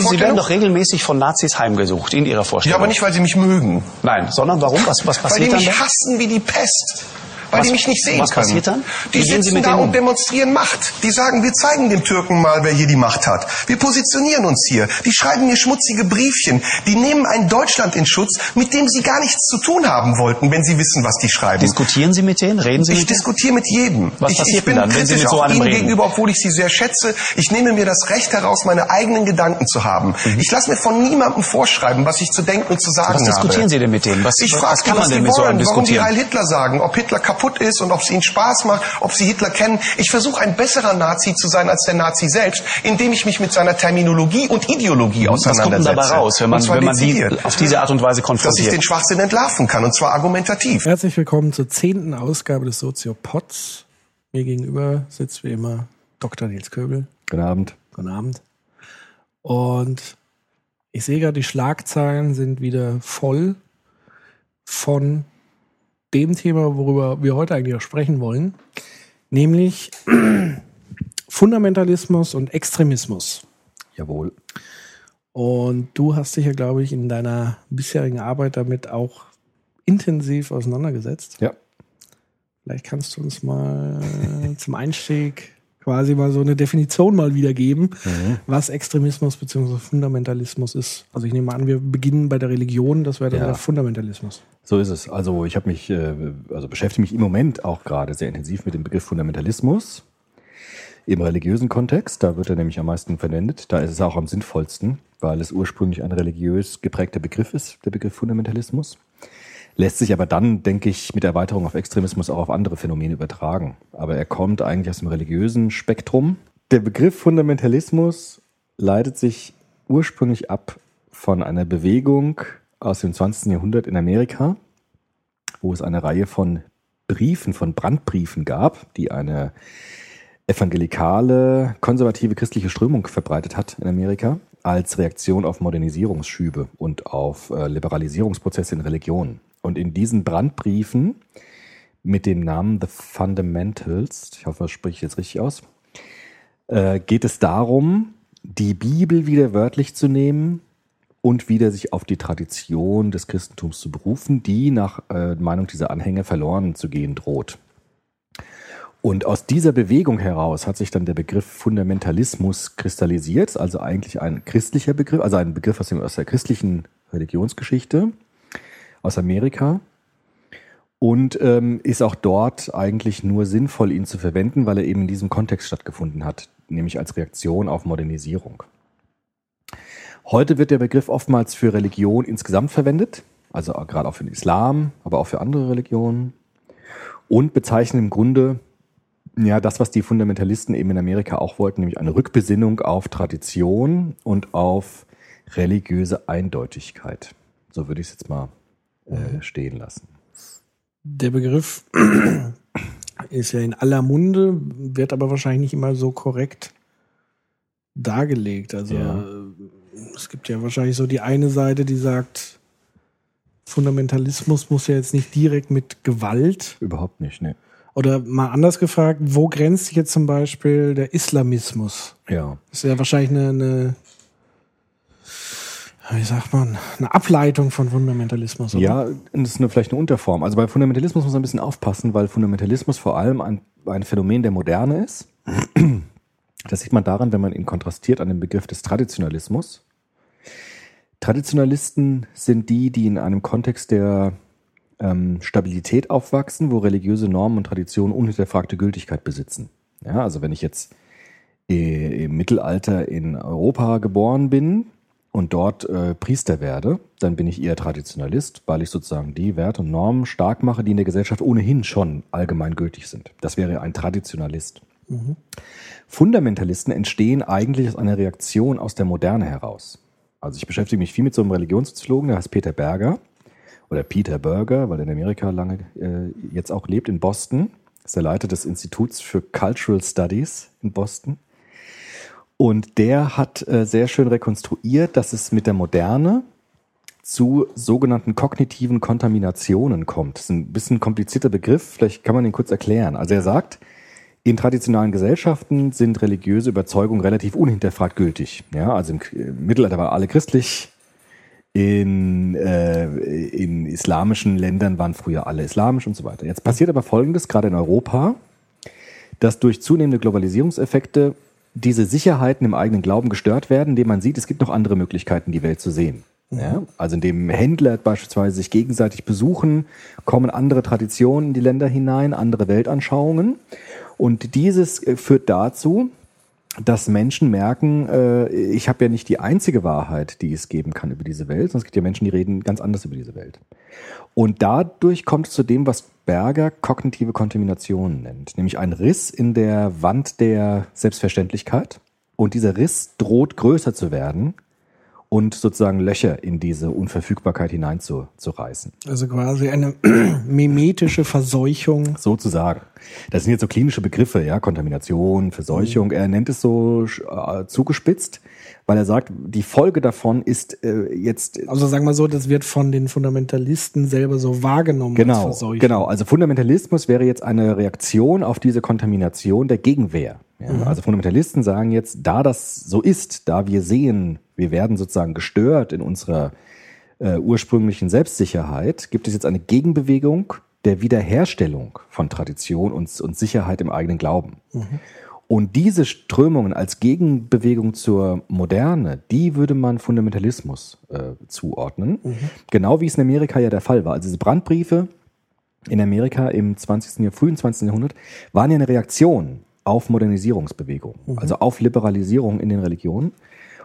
Sie, Sie werden doch regelmäßig von Nazis heimgesucht in Ihrer Vorstellung. ja, aber nicht, weil sie mich mögen. Nein, sondern warum? Was, was Weil die passiert dann? mich da? hassen wie die Pest. Weil Was- die mich nicht sehen was können. passiert dann? Die Wie sitzen da und um? demonstrieren Macht. Die sagen, wir zeigen dem Türken mal, wer hier die Macht hat. Wir positionieren uns hier. Die schreiben mir schmutzige Briefchen. Die nehmen ein Deutschland in Schutz, mit dem sie gar nichts zu tun haben wollten, wenn sie wissen, was die schreiben. Diskutieren Sie mit denen? Reden Sie Ich mit denen? diskutiere mit jedem. Was ich, passiert ich bin dann, wenn Sie mit so einem Ihnen reden? gegenüber, obwohl ich Sie sehr schätze. Ich nehme mir das Recht heraus, meine eigenen Gedanken zu haben. Ich lasse mir von niemandem vorschreiben, was ich zu denken und zu sagen Mhm. Was habe. diskutieren Sie denn mit denen? Was, Ich was frage kann was man die denn mit so einem wollen, warum die diskutieren? Heil Hitler sagen, ob Hitler kaputt ist und ob es ihnen Spaß macht, ob sie Hitler kennen. Ich versuche ein besserer Nazi zu sein als der Nazi selbst, indem ich mich mit seiner Terminologie und Ideologie Was kommt auseinandersetze. dabei raus, wenn man, wenn man die auf diese Art und Weise dass ich konfrontiert? den Schwachsinn entlarven kann, und zwar argumentativ. Herzlich willkommen zur zehnten Ausgabe des Soziopods. Mir gegenüber sitzt wie immer Dr. Nils Köbel. Guten Abend. Guten Abend. Und ich sehe gerade, die Schlagzeilen sind wieder voll von dem Thema, worüber wir heute eigentlich auch sprechen wollen, nämlich Fundamentalismus und Extremismus. Jawohl. Und du hast dich ja, glaube ich, in deiner bisherigen Arbeit damit auch intensiv auseinandergesetzt. Ja. Vielleicht kannst du uns mal zum Einstieg quasi mal so eine Definition mal wiedergeben, was Extremismus bzw. Fundamentalismus ist. Also ich nehme an, wir beginnen bei der Religion, das wäre dann Ja. der Fundamentalismus. So ist es. Also ich habe mich, äh, also beschäftige mich im Moment auch gerade sehr intensiv mit dem Begriff Fundamentalismus im religiösen Kontext. Da wird er nämlich am meisten verwendet. Da ist es auch am sinnvollsten, weil es ursprünglich ein religiös geprägter Begriff ist, der Begriff Fundamentalismus. Lässt sich aber dann, denke ich, mit Erweiterung auf Extremismus auch auf andere Phänomene übertragen. Aber er kommt eigentlich aus dem religiösen Spektrum. Der Begriff Fundamentalismus leitet sich ursprünglich ab von einer Bewegung aus dem 20. Jahrhundert in Amerika, wo es eine Reihe von Briefen, von Brandbriefen gab, die eine evangelikale, konservative christliche Strömung verbreitet hat in Amerika, als Reaktion auf Modernisierungsschübe und auf äh, Liberalisierungsprozesse in Religionen. Und in diesen Brandbriefen mit dem Namen The Fundamentals, ich hoffe, das spreche ich jetzt richtig aus, äh, geht es darum, die Bibel wieder wörtlich zu nehmen und wieder sich auf die Tradition des Christentums zu berufen, die nach äh, Meinung dieser Anhänger verloren zu gehen droht. Und aus dieser Bewegung heraus hat sich dann der Begriff Fundamentalismus kristallisiert, also eigentlich ein christlicher Begriff, also ein Begriff aus, der christlichen Religionsgeschichte aus Amerika und ähm, ist auch dort eigentlich nur sinnvoll, ihn zu verwenden, weil er eben in diesem Kontext stattgefunden hat, nämlich als Reaktion auf Modernisierung. Heute wird der Begriff oftmals für Religion insgesamt verwendet, also gerade auch für den Islam, aber auch für andere Religionen und bezeichnet im Grunde ja das, was die Fundamentalisten eben in Amerika auch wollten, nämlich eine Rückbesinnung auf Tradition und auf religiöse Eindeutigkeit. So würde ich es jetzt mal äh, stehen lassen. Der Begriff ist ja in aller Munde, wird aber wahrscheinlich nicht immer so korrekt dargelegt. Also Ja. äh, es gibt ja wahrscheinlich so die eine Seite, die sagt, Fundamentalismus muss ja jetzt nicht direkt mit Gewalt Überhaupt nicht, ne? oder mal anders gefragt, wo grenzt sich jetzt zum Beispiel der Islamismus? Ja. Das ist ja wahrscheinlich eine, eine wie sagt man, eine Ableitung von Fundamentalismus. oder? Ja, das ist eine, vielleicht eine Unterform. Also bei Fundamentalismus muss man ein bisschen aufpassen, weil Fundamentalismus vor allem ein, ein Phänomen der Moderne ist. Das sieht man daran, wenn man ihn kontrastiert an den Begriff des Traditionalismus. Traditionalisten sind die, die in einem Kontext der ähm, Stabilität aufwachsen, wo religiöse Normen und Traditionen unhinterfragte Gültigkeit besitzen. Ja, also wenn ich jetzt äh, im Mittelalter in Europa geboren bin und dort äh, Priester werde, dann bin ich eher Traditionalist, weil ich sozusagen die Werte und Normen stark mache, die in der Gesellschaft ohnehin schon allgemein gültig sind. Das wäre ein Traditionalist. Fundamentalisten entstehen eigentlich aus einer Reaktion aus der Moderne heraus. Also ich beschäftige mich viel mit so einem Religionssoziologen, der heißt Peter Berger oder Peter Berger, weil er in Amerika lange äh, jetzt auch lebt, in Boston. ist der Leiter des Instituts für Cultural Studies in Boston. Und der hat äh, sehr schön rekonstruiert, dass es mit der Moderne zu sogenannten kognitiven Kontaminationen kommt. Das ist ein bisschen komplizierter Begriff, vielleicht kann man ihn kurz erklären. Also er sagt, In traditionellen Gesellschaften sind religiöse Überzeugungen relativ unhinterfragt gültig. Ja, also im, im Mittelalter war alle christlich. In, äh, in islamischen Ländern waren früher alle islamisch und so weiter. Jetzt passiert aber Folgendes, gerade in Europa, dass durch zunehmende Globalisierungseffekte diese Sicherheiten im eigenen Glauben gestört werden, indem man sieht, es gibt noch andere Möglichkeiten, die Welt zu sehen. Ja? Also indem Händler beispielsweise sich gegenseitig besuchen, kommen andere Traditionen in die Länder hinein, andere Weltanschauungen. Und dieses äh, führt dazu, dass Menschen merken, äh, ich habe ja nicht die einzige Wahrheit, die es geben kann über diese Welt, sondern es gibt ja Menschen, die reden ganz anders über diese Welt. Und dadurch kommt es zu dem, was Berger kognitive Kontamination nennt, nämlich ein Riss in der Wand der Selbstverständlichkeit. Und dieser Riss droht größer zu werden und sozusagen Löcher in diese Unverfügbarkeit hineinzureißen. Also quasi eine mimetische Verseuchung. Sozusagen. Das sind jetzt so klinische Begriffe, ja, Kontamination, Verseuchung. Er nennt es so äh, zugespitzt, weil er sagt, die Folge davon ist äh, jetzt Also sagen wir so, das wird von den Fundamentalisten selber so wahrgenommen. als Genau, Verseuchung. genau. Also Fundamentalismus wäre jetzt eine Reaktion auf diese Kontamination der Gegenwehr. Ja, Also Fundamentalisten sagen jetzt, da das so ist, da wir sehen, wir werden sozusagen gestört in unserer äh, ursprünglichen Selbstsicherheit, gibt es jetzt eine Gegenbewegung der Wiederherstellung von Tradition und, und Sicherheit im eigenen Glauben. Und diese Strömungen als Gegenbewegung zur Moderne, die würde man Fundamentalismus äh, zuordnen. Genau wie es in Amerika ja der Fall war. Also diese Brandbriefe in Amerika im 20. Jahr, frühen 20. Jahrhundert waren ja eine Reaktion auf Modernisierungsbewegungen, also auf Liberalisierung in den Religionen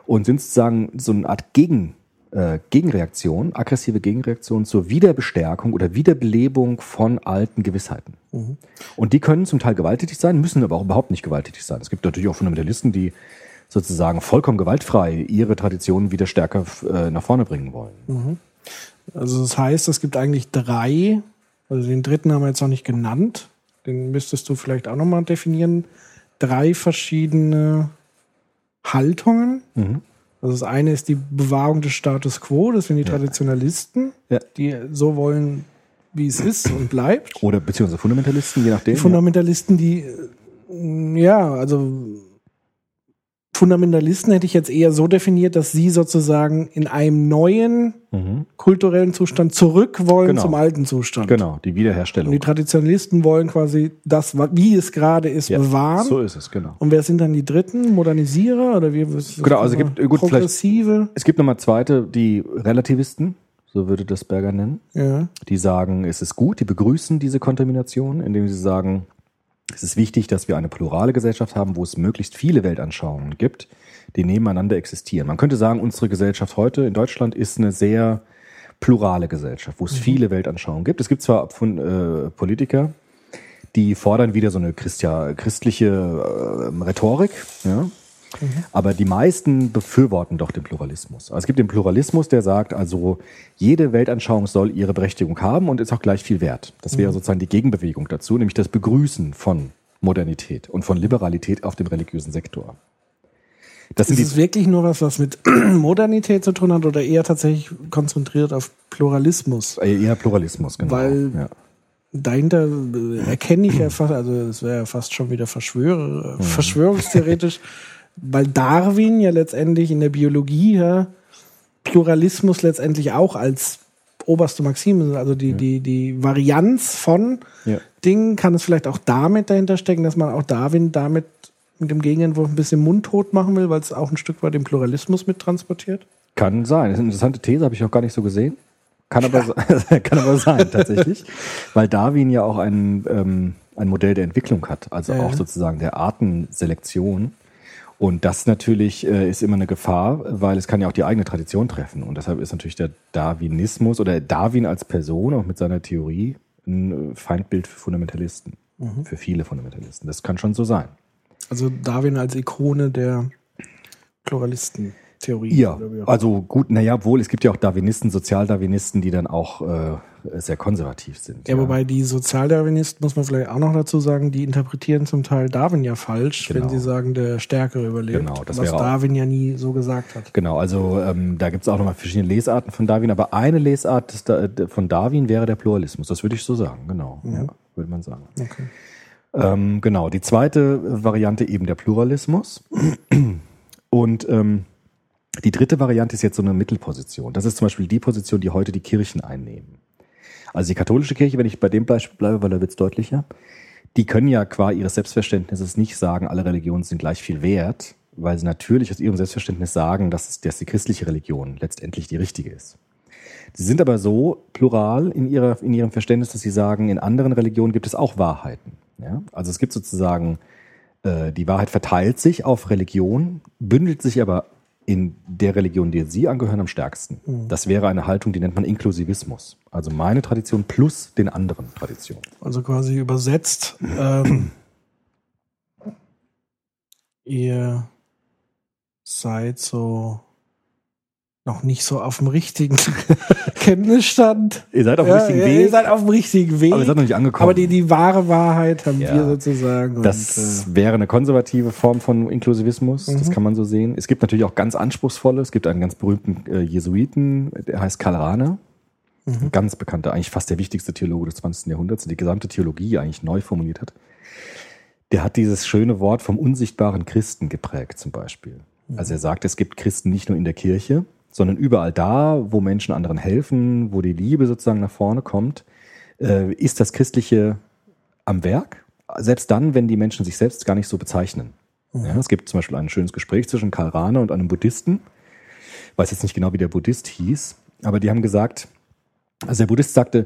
und sind sozusagen so eine Art Gegen, äh, Gegenreaktion, aggressive Gegenreaktion zur Wiederbestärkung oder Wiederbelebung von alten Gewissheiten. Und die können zum Teil gewalttätig sein, müssen aber auch überhaupt nicht gewalttätig sein. Es gibt natürlich auch Fundamentalisten, die sozusagen vollkommen gewaltfrei ihre Traditionen wieder stärker äh, nach vorne bringen wollen. Also das heißt, es gibt eigentlich drei, also den dritten haben wir jetzt noch nicht genannt, den müsstest du vielleicht auch nochmal definieren, drei verschiedene Haltungen. Also das eine ist die Bewahrung des Status quo, das sind die Traditionalisten, Ja. die so wollen, wie es ist und bleibt. Oder beziehungsweise Fundamentalisten, je nachdem. Die Fundamentalisten, die, äh, ja, also Fundamentalisten hätte ich jetzt eher so definiert, dass sie sozusagen in einem neuen kulturellen Zustand zurück wollen Genau. zum alten Zustand. Genau, die Und Wiederherstellung. die Traditionalisten wollen quasi das, wie es gerade ist, Ja, bewahren. So ist es, genau. Und wer sind dann die Dritten? Modernisierer oder wie? was- Genau, also gibt- gut, vielleicht- Progressive. Es gibt nochmal zweite, die Relativisten, so würde das Berger nennen. Ja. Die sagen, es ist gut, die begrüßen diese Kontamination, indem sie sagen, es ist wichtig, dass wir eine plurale Gesellschaft haben, wo es möglichst viele Weltanschauungen gibt, die nebeneinander existieren. Man könnte sagen, unsere Gesellschaft heute in Deutschland ist eine sehr plurale Gesellschaft, wo es viele Weltanschauungen gibt. Es gibt zwar von, äh, Politiker, die fordern wieder so eine Christia, christliche äh, Rhetorik, ja, aber die meisten befürworten doch den Pluralismus. Also es gibt den Pluralismus, der sagt, also jede Weltanschauung soll ihre Berechtigung haben und ist auch gleich viel wert. Das wäre sozusagen die Gegenbewegung dazu, nämlich das Begrüßen von Modernität und von Liberalität auf dem religiösen Sektor. Das sind Ist es wirklich nur was, was mit Modernität zu tun hat oder eher tatsächlich konzentriert auf Pluralismus? äh, eher Pluralismus, genau. Weil- ja. dahinter äh, erkenne ich ja fast, also es wäre ja fast schon wieder Verschwörer, verschwörungstheoretisch, weil Darwin ja letztendlich in der Biologie ja Pluralismus letztendlich auch als oberste Maxime, also die, die, die Varianz von Ja. Dingen, kann es vielleicht auch damit dahinter stecken, dass man auch Darwin damit mit dem Gegenentwurf ein bisschen mundtot machen will, weil es auch ein Stück weit den Pluralismus mit transportiert? Kann sein. Das ist eine interessante These, habe ich auch gar nicht so gesehen. Kann aber, se- kann aber sein, tatsächlich. Weil Darwin ja auch ein, ähm, ein Modell der Entwicklung hat, also Ja. auch sozusagen der Artenselektion. Und das natürlich äh, ist immer eine Gefahr, weil es kann ja auch die eigene Tradition treffen. Und deshalb ist natürlich der Darwinismus oder Darwin als Person, auch mit seiner Theorie, ein äh, Feindbild für Fundamentalisten. Für viele Fundamentalisten. Das kann schon so sein. Also Darwin als Ikone der Pluralistentheorie. Ja, also gut, naja, wohl, es gibt ja auch Darwinisten, Sozialdarwinisten, die dann auch äh, sehr konservativ sind. Ja, wobei die Sozialdarwinisten, muss man vielleicht auch noch dazu sagen, die interpretieren zum Teil Darwin ja falsch, Genau. wenn sie sagen, der Stärkere überlebt. Genau, das was Darwin ja nie so gesagt hat. Genau, also ähm, da gibt es auch nochmal verschiedene Lesarten von Darwin, aber eine Lesart des, Da- von Darwin wäre der Pluralismus, das würde ich so sagen, genau, ja, würde man sagen. Okay. Ähm, genau, die zweite Variante eben der Pluralismus. Und ähm, die dritte Variante ist jetzt so eine Mittelposition. Das ist zum Beispiel die Position, die heute die Kirchen einnehmen. Also die katholische Kirche, wenn ich bei dem Beispiel bleibe, weil da wird's deutlicher, die können ja qua ihres Selbstverständnisses nicht sagen, alle Religionen sind gleich viel wert, weil sie natürlich aus ihrem Selbstverständnis sagen, dass, es, dass die christliche Religion letztendlich die richtige ist. Sie sind aber so plural in, ihrer, in ihrem Verständnis, dass sie sagen, in anderen Religionen gibt es auch Wahrheiten. Ja? Also es gibt sozusagen, äh, die Wahrheit verteilt sich auf Religion, bündelt sich aber in der Religion, der Sie angehören, am stärksten. Das wäre eine Haltung, die nennt man Inklusivismus. Also meine Tradition plus den anderen Traditionen. Also quasi übersetzt, ähm, ihr seid so noch nicht so auf dem richtigen Kenntnisstand. Ihr seid auf dem Ja, richtigen ja, Weg, Ihr seid auf dem richtigen Weg. aber ihr seid noch nicht angekommen. Aber die, die wahre Wahrheit haben Ja. wir sozusagen. Das und, wäre eine konservative Form von Inklusivismus, das kann man so sehen. Es gibt natürlich auch ganz anspruchsvolle, es gibt einen ganz berühmten äh, Jesuiten, der heißt Karl Rahner, Ein ganz bekannter, eigentlich fast der wichtigste Theologe des 20. Jahrhunderts, der die gesamte Theologie eigentlich neu formuliert hat. Der hat dieses schöne Wort vom unsichtbaren Christen geprägt zum Beispiel. Also er sagt, es gibt Christen nicht nur in der Kirche, sondern überall da, wo Menschen anderen helfen, wo die Liebe sozusagen nach vorne kommt, äh, ist das Christliche am Werk. Selbst dann, wenn die Menschen sich selbst gar nicht so bezeichnen. Ja, es gibt zum Beispiel ein schönes Gespräch zwischen Karl Rahner und einem Buddhisten. Ich weiß jetzt nicht genau, wie der Buddhist hieß, aber die haben gesagt, also der Buddhist sagte,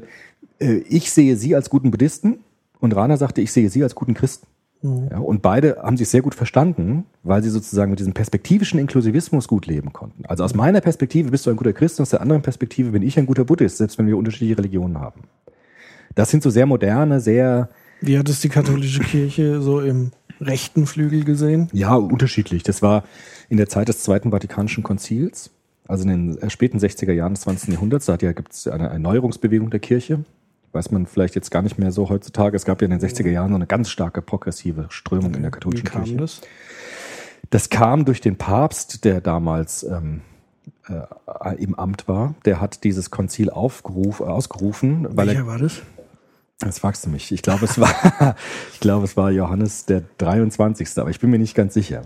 äh, ich sehe Sie als guten Buddhisten und Rahner sagte, ich sehe Sie als guten Christen. Ja, und beide haben sich sehr gut verstanden, weil sie sozusagen mit diesem perspektivischen Inklusivismus gut leben konnten. Also aus meiner Perspektive bist du ein guter Christ und aus der anderen Perspektive bin ich ein guter Buddhist, selbst wenn wir unterschiedliche Religionen haben. Das sind so sehr moderne, sehr, Wie hat es die katholische Kirche so im rechten Flügel gesehen? ja, unterschiedlich. Das war in der Zeit des Zweiten Vatikanischen Konzils, also in den späten 60er Jahren des 20. Jahrhunderts. Da ja, gibt es eine Erneuerungsbewegung der Kirche. Weiß man vielleicht jetzt gar nicht mehr so heutzutage. Es gab ja in den 60er Jahren so eine ganz starke progressive Strömung in der Wie katholischen kam Kirche. das? Das kam durch den Papst, der damals ähm, äh, im Amt war. Der hat dieses Konzil aufgeruf, äh, ausgerufen, weil Welcher er, war das? das fragst du mich. Ich glaube, es war, ich glaube, es war Johannes der 23. Aber ich bin mir nicht ganz sicher.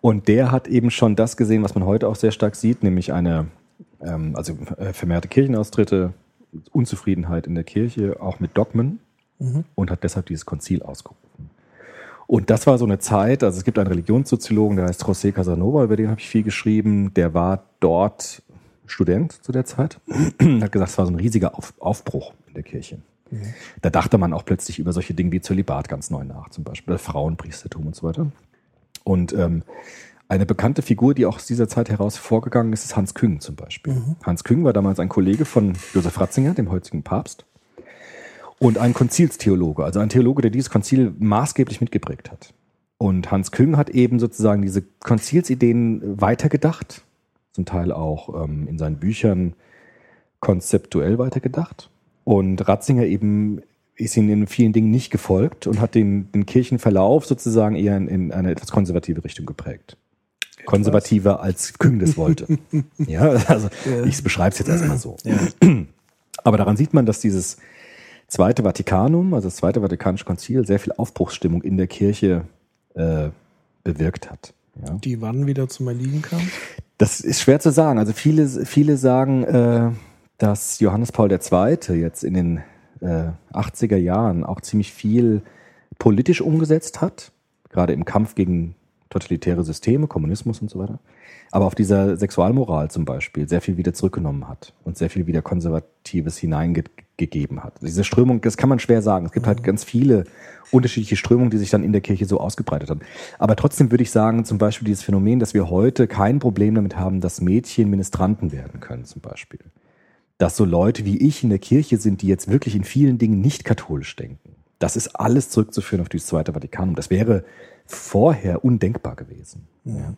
Und der hat eben schon das gesehen, was man heute auch sehr stark sieht, nämlich eine, ähm, also äh, vermehrte Kirchenaustritte, Unzufriedenheit in der Kirche, auch mit Dogmen, und hat deshalb dieses Konzil ausgerufen. Und das war so eine Zeit, also es gibt einen Religionssoziologen, der heißt José Casanova, über den habe ich viel geschrieben, der war dort Student zu der Zeit, hat gesagt, es war so ein riesiger Auf, Aufbruch in der Kirche. Da dachte man auch plötzlich über solche Dinge wie Zölibat ganz neu nach, zum Beispiel Frauenpriestertum und so weiter. Und ähm, eine bekannte Figur, die auch aus dieser Zeit heraus vorgegangen ist, ist Hans Küng zum Beispiel. Hans Küng war damals ein Kollege von Josef Ratzinger, dem heutigen Papst, und ein Konzilstheologe, also ein Theologe, der dieses Konzil maßgeblich mitgeprägt hat. Und Hans Küng hat eben sozusagen diese Konzilsideen weitergedacht, zum Teil auch ähm, in seinen Büchern konzeptuell weitergedacht. Und Ratzinger eben ist ihnen in vielen Dingen nicht gefolgt und hat den, den Kirchenverlauf sozusagen eher in, in eine etwas konservative Richtung geprägt. Konservativer als Küng das wollte. ja, also ich beschreibe es jetzt erstmal so. Aber daran sieht man, dass dieses Zweite Vatikanum, also das Zweite Vatikanische Konzil, sehr viel Aufbruchsstimmung in der Kirche äh, bewirkt hat. Ja. Die wann wieder zum Erliegen kam? Das ist schwer zu sagen. Also viele, viele sagen, äh, dass Johannes Paul II. jetzt in den äh, 80er Jahren auch ziemlich viel politisch umgesetzt hat, gerade im Kampf gegen totalitäre Systeme, Kommunismus und so weiter. Aber auf dieser Sexualmoral zum Beispiel sehr viel wieder zurückgenommen hat und sehr viel wieder Konservatives hineingegeben hat. Diese Strömung, das kann man schwer sagen. Es gibt halt ganz viele unterschiedliche Strömungen, die sich dann in der Kirche so ausgebreitet haben. Aber trotzdem würde ich sagen, zum Beispiel dieses Phänomen, dass wir heute kein Problem damit haben, dass Mädchen Ministranten werden können, zum Beispiel. Dass so Leute wie ich in der Kirche sind, die jetzt wirklich in vielen Dingen nicht katholisch denken. Das ist alles zurückzuführen auf dieses Zweite Vatikanum. Das wäre vorher undenkbar gewesen. Ja.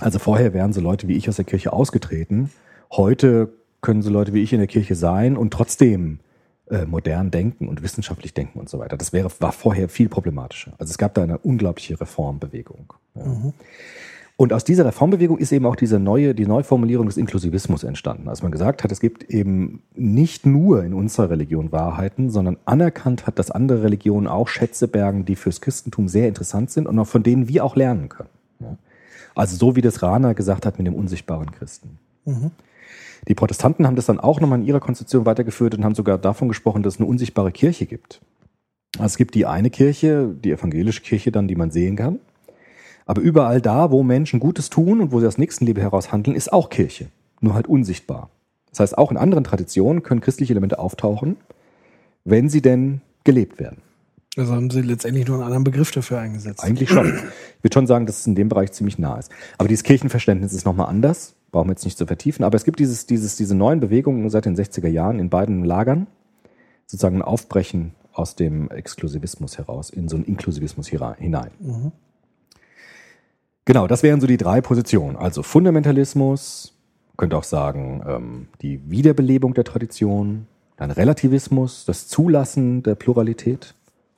Also vorher wären so Leute wie ich aus der Kirche ausgetreten. Heute können so Leute wie ich in der Kirche sein und trotzdem äh, modern denken und wissenschaftlich denken und so weiter. Das wäre, war vorher viel problematischer. Also es gab da eine unglaubliche Reformbewegung. Ja. Und aus dieser Reformbewegung ist eben auch diese neue, die Neuformulierung des Inklusivismus entstanden. Als man gesagt hat, es gibt eben nicht nur in unserer Religion Wahrheiten, sondern anerkannt hat, dass andere Religionen auch Schätze bergen, die fürs Christentum sehr interessant sind und auch von denen wir auch lernen können. Also so wie das Rana gesagt hat mit dem unsichtbaren Christen. Die Protestanten haben das dann auch nochmal in ihrer Konstitution weitergeführt und haben sogar davon gesprochen, dass es eine unsichtbare Kirche gibt. Also es gibt die eine Kirche, die evangelische Kirche dann, die man sehen kann. Aber überall da, wo Menschen Gutes tun und wo sie aus Nächstenliebe heraus handeln, ist auch Kirche. Nur halt unsichtbar. Das heißt, auch in anderen Traditionen können christliche Elemente auftauchen, wenn sie denn gelebt werden. Also haben sie letztendlich nur einen anderen Begriff dafür eingesetzt. Eigentlich schon. Ich würde schon sagen, dass es in dem Bereich ziemlich nah ist. Aber dieses Kirchenverständnis ist nochmal anders. Brauchen wir jetzt nicht zu vertiefen. Aber es gibt dieses, dieses, diese neuen Bewegungen seit den 60er Jahren in beiden Lagern. Sozusagen ein Aufbrechen aus dem Exklusivismus heraus in so einen Inklusivismus hinein. Genau, das wären so die drei Positionen. Also Fundamentalismus, könnte auch sagen, ähm, die Wiederbelebung der Tradition, dann Relativismus, das Zulassen der Pluralität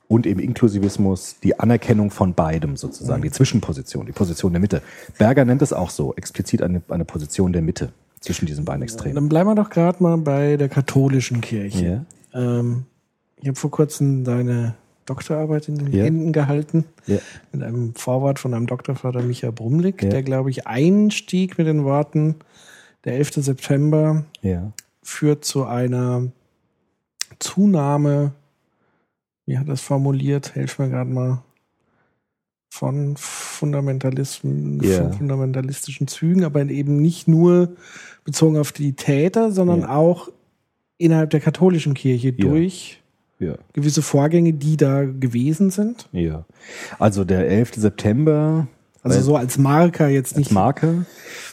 und eben Inklusivismus, die Anerkennung von beidem sozusagen, die Zwischenposition, die Position der Mitte. Berger nennt es auch so, explizit eine, eine Position der Mitte zwischen diesen beiden Extremen. Dann bleiben wir doch gerade mal bei der katholischen Kirche. Ja. Ähm, ich habe vor kurzem deine Doktorarbeit in den Ja. Händen gehalten Ja. mit einem Vorwort von einem Doktorvater Michael Brumlik, Ja. der, glaube ich, einstieg mit den Worten, der 11. September führt zu einer Zunahme, wie hat er das formuliert? Helf mir gerade mal. Von Fundamentalismen, Ja. von fundamentalistischen Zügen, aber eben nicht nur bezogen auf die Täter, sondern auch innerhalb der katholischen Kirche durch Ja. gewisse Vorgänge, die da gewesen sind. Ja. Also der 11. September Also so als Marker jetzt als nicht. Marke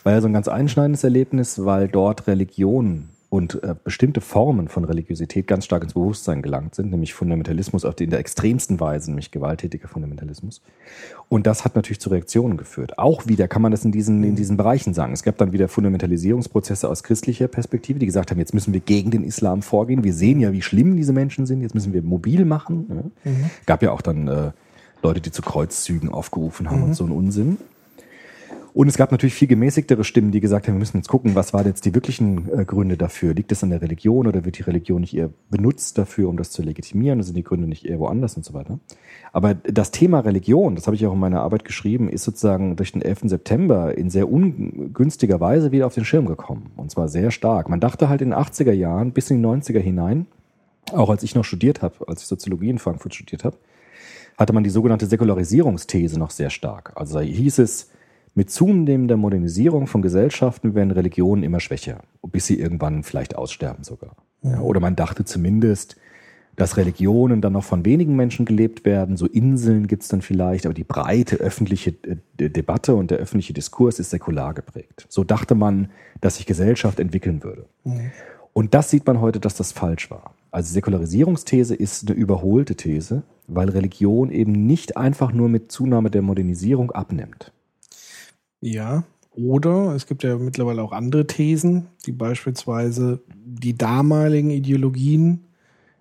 war ja so ein ganz einschneidendes Erlebnis, weil dort Religion und äh, bestimmte Formen von Religiosität ganz stark ins Bewusstsein gelangt sind, nämlich Fundamentalismus auf die in der extremsten Weise, nämlich gewalttätiger Fundamentalismus. Und das hat natürlich zu Reaktionen geführt. Auch wieder kann man das in diesen, in diesen Bereichen sagen. Es gab dann wieder Fundamentalisierungsprozesse aus christlicher Perspektive, die gesagt haben, jetzt müssen wir gegen den Islam vorgehen. Wir sehen ja, wie schlimm diese Menschen sind. Jetzt müssen wir mobil machen. Ja. Gab ja auch dann äh, Leute, die zu Kreuzzügen aufgerufen haben und so einen Unsinn. Und es gab natürlich viel gemäßigtere Stimmen, die gesagt haben, wir müssen jetzt gucken, was waren jetzt die wirklichen äh, Gründe dafür? Liegt es an der Religion oder wird die Religion nicht eher benutzt dafür, um das zu legitimieren? Sind die Gründe nicht eher woanders und so weiter? Aber das Thema Religion, das habe ich auch in meiner Arbeit geschrieben, ist sozusagen durch den 11. September in sehr ungünstiger Weise wieder auf den Schirm gekommen. Und zwar sehr stark. Man dachte halt in den 80er Jahren bis in die 90er hinein, auch als ich noch studiert habe, als ich Soziologie in Frankfurt studiert habe, hatte man die sogenannte Säkularisierungsthese noch sehr stark. Also da hieß es, mit zunehmender Modernisierung von Gesellschaften werden Religionen immer schwächer, bis sie irgendwann vielleicht aussterben sogar. Ja, oder man dachte zumindest, dass Religionen dann noch von wenigen Menschen gelebt werden, so Inseln gibt's dann vielleicht, aber die breite öffentliche äh, De- Debatte und der öffentliche Diskurs ist säkular geprägt. So dachte man, dass sich Gesellschaft entwickeln würde. Und das sieht man heute, dass das falsch war. Also Säkularisierungsthese ist eine überholte These, weil Religion eben nicht einfach nur mit Zunahme der Modernisierung abnimmt. Ja. Oder es gibt ja mittlerweile auch andere Thesen, die beispielsweise die damaligen Ideologien,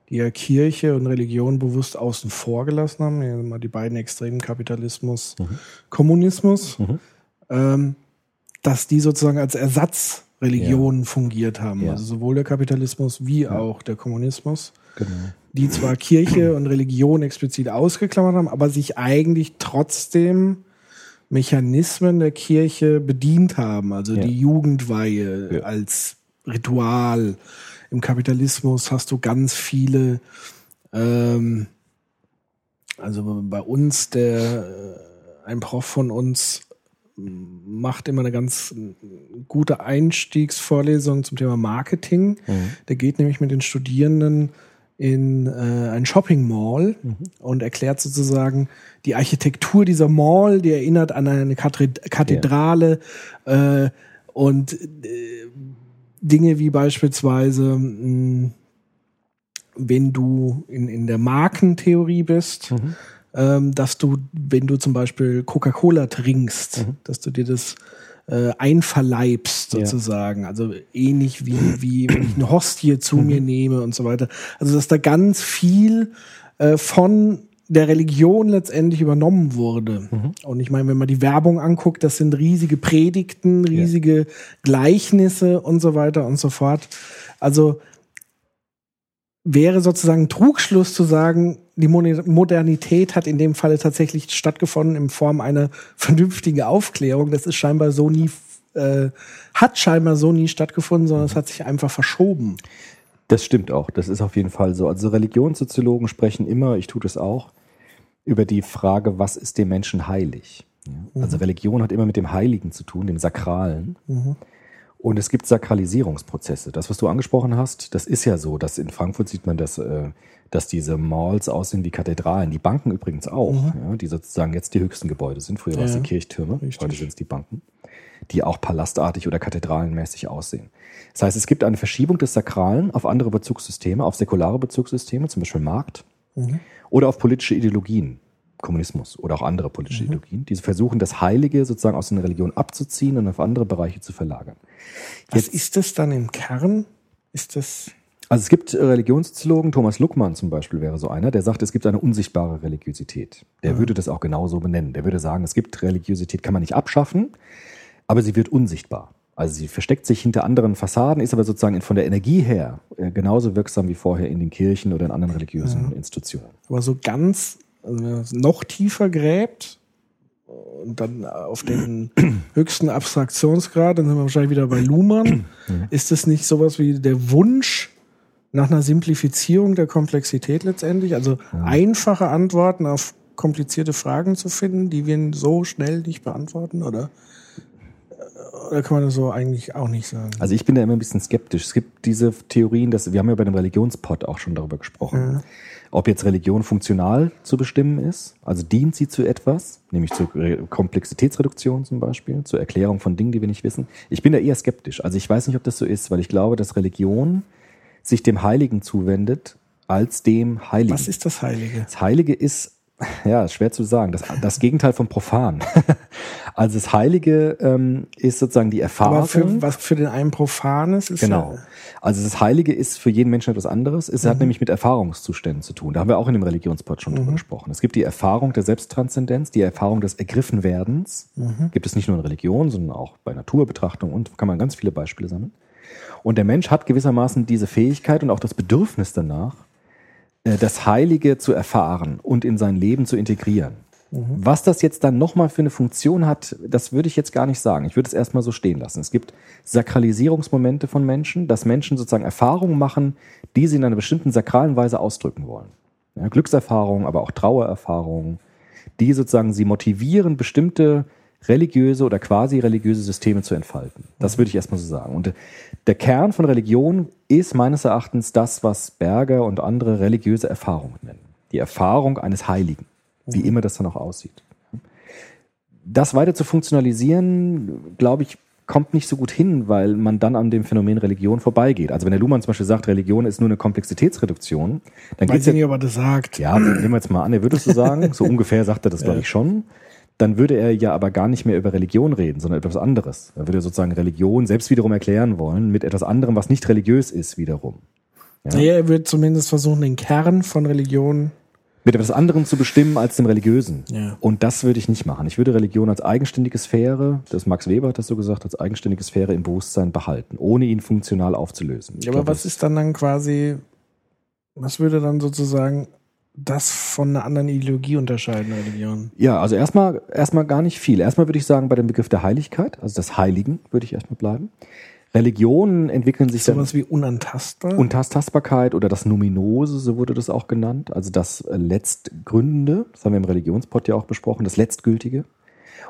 die ja Kirche und Religion bewusst außen vor gelassen haben, ja, mal die beiden Extremen Kapitalismus, Kommunismus, ähm, dass die sozusagen als Ersatzreligionen fungiert haben. Ja. Also sowohl der Kapitalismus wie auch der Kommunismus Genau. die zwar Kirche und Religion explizit ausgeklammert haben, aber sich eigentlich trotzdem Mechanismen der Kirche bedient haben. Also Ja. die Jugendweihe Ja. als Ritual. Im Kapitalismus hast du ganz viele, ähm, also bei uns, der äh, ein Prof von uns m, macht immer eine ganz äh, gute Einstiegsvorlesung zum Thema Marketing. Der geht nämlich mit den Studierenden in äh, ein Shopping Mall und erklärt sozusagen die Architektur dieser Mall, die erinnert an eine Kathedrale äh, und äh, Dinge wie beispielsweise mh, wenn du in, in der Markentheorie bist, ähm, dass du, wenn du zum Beispiel Coca-Cola trinkst, dass du dir das äh, einverleibst Ja. sozusagen. Also ähnlich wie, wie wenn ich eine Hostie zu mir nehme und so weiter. Also dass da ganz viel äh, von der Religion letztendlich übernommen wurde. Und ich meine, wenn man die Werbung anguckt, das sind riesige Predigten, riesige Gleichnisse und so weiter und so fort. Also wäre sozusagen ein Trugschluss zu sagen, die Modernität hat in dem Falle tatsächlich stattgefunden in Form einer vernünftigen Aufklärung. Das ist scheinbar so nie, äh, hat scheinbar so nie stattgefunden, sondern es hat sich einfach verschoben. Das stimmt auch. Das ist auf jeden Fall so. Also Religionssoziologen sprechen immer, ich tue das auch, über die Frage, was ist dem Menschen heilig? Also Religion hat immer mit dem Heiligen zu tun, dem Sakralen. Und es gibt Sakralisierungsprozesse. Das, was du angesprochen hast, das ist ja so, dass in Frankfurt sieht man, dass, äh, dass diese Malls aussehen wie Kathedralen. Die Banken übrigens auch, ja, die sozusagen jetzt die höchsten Gebäude sind. Früher war es Ja, die Kirchtürme, richtig. heute sind es die Banken, die auch palastartig oder kathedralenmäßig aussehen. Das heißt, es gibt eine Verschiebung des Sakralen auf andere Bezugssysteme, auf säkulare Bezugssysteme, zum Beispiel Markt, oder auf politische Ideologien, Kommunismus oder auch andere politische Ideologien, die versuchen, das Heilige sozusagen aus einer Religion abzuziehen und auf andere Bereiche zu verlagern. Was ist das dann im Kern? Ist das Also es gibt äh, Religionssoziologen, Thomas Luckmann zum Beispiel wäre so einer, der sagt, es gibt eine unsichtbare Religiosität. Der würde das auch genauso benennen. Der würde sagen, es gibt Religiosität, kann man nicht abschaffen, aber sie wird unsichtbar. Also sie versteckt sich hinter anderen Fassaden, ist aber sozusagen von der Energie her äh, genauso wirksam wie vorher in den Kirchen oder in anderen religiösen Institutionen. aber so ganz also wenn man es noch tiefer gräbt und dann auf den höchsten Abstraktionsgrad, dann sind wir wahrscheinlich wieder bei Luhmann. Ist es nicht sowas wie der Wunsch nach einer Simplifizierung der Komplexität letztendlich? Also einfache Antworten auf komplizierte Fragen zu finden, die wir so schnell nicht beantworten, oder? Oder kann man das so eigentlich auch nicht sagen? Also ich bin da immer ein bisschen skeptisch. Es gibt diese Theorien, dass wir haben ja bei dem Religionspot auch schon darüber gesprochen, ob jetzt Religion funktional zu bestimmen ist, also dient sie zu etwas, nämlich zur Re- Komplexitätsreduktion zum Beispiel, zur Erklärung von Dingen, die wir nicht wissen. Ich bin da eher skeptisch. Also ich weiß nicht, ob das so ist, weil ich glaube, dass Religion sich dem Heiligen zuwendet als dem Heiligen. Was ist das Heilige? Das Heilige ist, ja, ist schwer zu sagen, das, das Gegenteil vom Profan. Also das Heilige ähm, ist sozusagen die Erfahrung. Aber für, was für den einen Profanes ist Genau. ja, Also das Heilige ist für jeden Menschen etwas anderes. Es Mhm. hat nämlich mit Erfahrungszuständen zu tun. Da haben wir auch in dem Religionspot schon Mhm. drüber gesprochen. Es gibt die Erfahrung der Selbsttranszendenz, die Erfahrung des Ergriffenwerdens. Mhm. Gibt es nicht nur in Religion, sondern auch bei Naturbetrachtung und kann man ganz viele Beispiele sammeln. Und der Mensch hat gewissermaßen diese Fähigkeit und auch das Bedürfnis danach, das Heilige zu erfahren und in sein Leben zu integrieren. Was das jetzt dann nochmal für eine Funktion hat, das würde ich jetzt gar nicht sagen. Ich würde es erstmal so stehen lassen. Es gibt Sakralisierungsmomente von Menschen, dass Menschen sozusagen Erfahrungen machen, die sie in einer bestimmten sakralen Weise ausdrücken wollen. Ja, Glückserfahrungen, aber auch Trauererfahrungen, die sozusagen sie motivieren, bestimmte religiöse oder quasi religiöse Systeme zu entfalten. Das würde ich erstmal so sagen. Und der Kern von Religion ist meines Erachtens das, was Berger und andere religiöse Erfahrungen nennen. Die Erfahrung eines Heiligen, wie immer das dann auch aussieht. Das weiter zu funktionalisieren, glaube ich, kommt nicht so gut hin, weil man dann an dem Phänomen Religion vorbeigeht. Also wenn der Luhmann zum Beispiel sagt, Religion ist nur eine Komplexitätsreduktion, dann geht es ja nicht, ob er das sagt. ja, nehmen wir jetzt mal an, er würde es so sagen, so ungefähr sagt er das, glaube ich, schon. Dann würde er ja aber gar nicht mehr über Religion reden, sondern etwas anderes. Er würde sozusagen Religion selbst wiederum erklären wollen mit etwas anderem, was nicht religiös ist wiederum. Naja, er wird zumindest versuchen, den Kern von Religion Mit etwas anderem zu bestimmen als dem Religiösen. Ja. Und das würde ich nicht machen. Ich würde Religion als eigenständige Sphäre, das Max Weber hat das so gesagt, als eigenständige Sphäre im Bewusstsein behalten, ohne ihn funktional aufzulösen. Ich Ja, aber glaube, was ist dann dann quasi, was würde dann sozusagen das von einer anderen Ideologie unterscheiden, Religion? Ja, also erstmal erstmal gar nicht viel. Erstmal würde ich sagen, bei dem Begriff der Heiligkeit, also des Heiligen, würde ich erstmal bleiben. Religionen entwickeln sich dann Sowas wie unantastbar? Untastbarkeit oder das Numinose, so wurde das auch genannt, also das Letztgründende, das haben wir im Religionspot ja auch besprochen, das Letztgültige.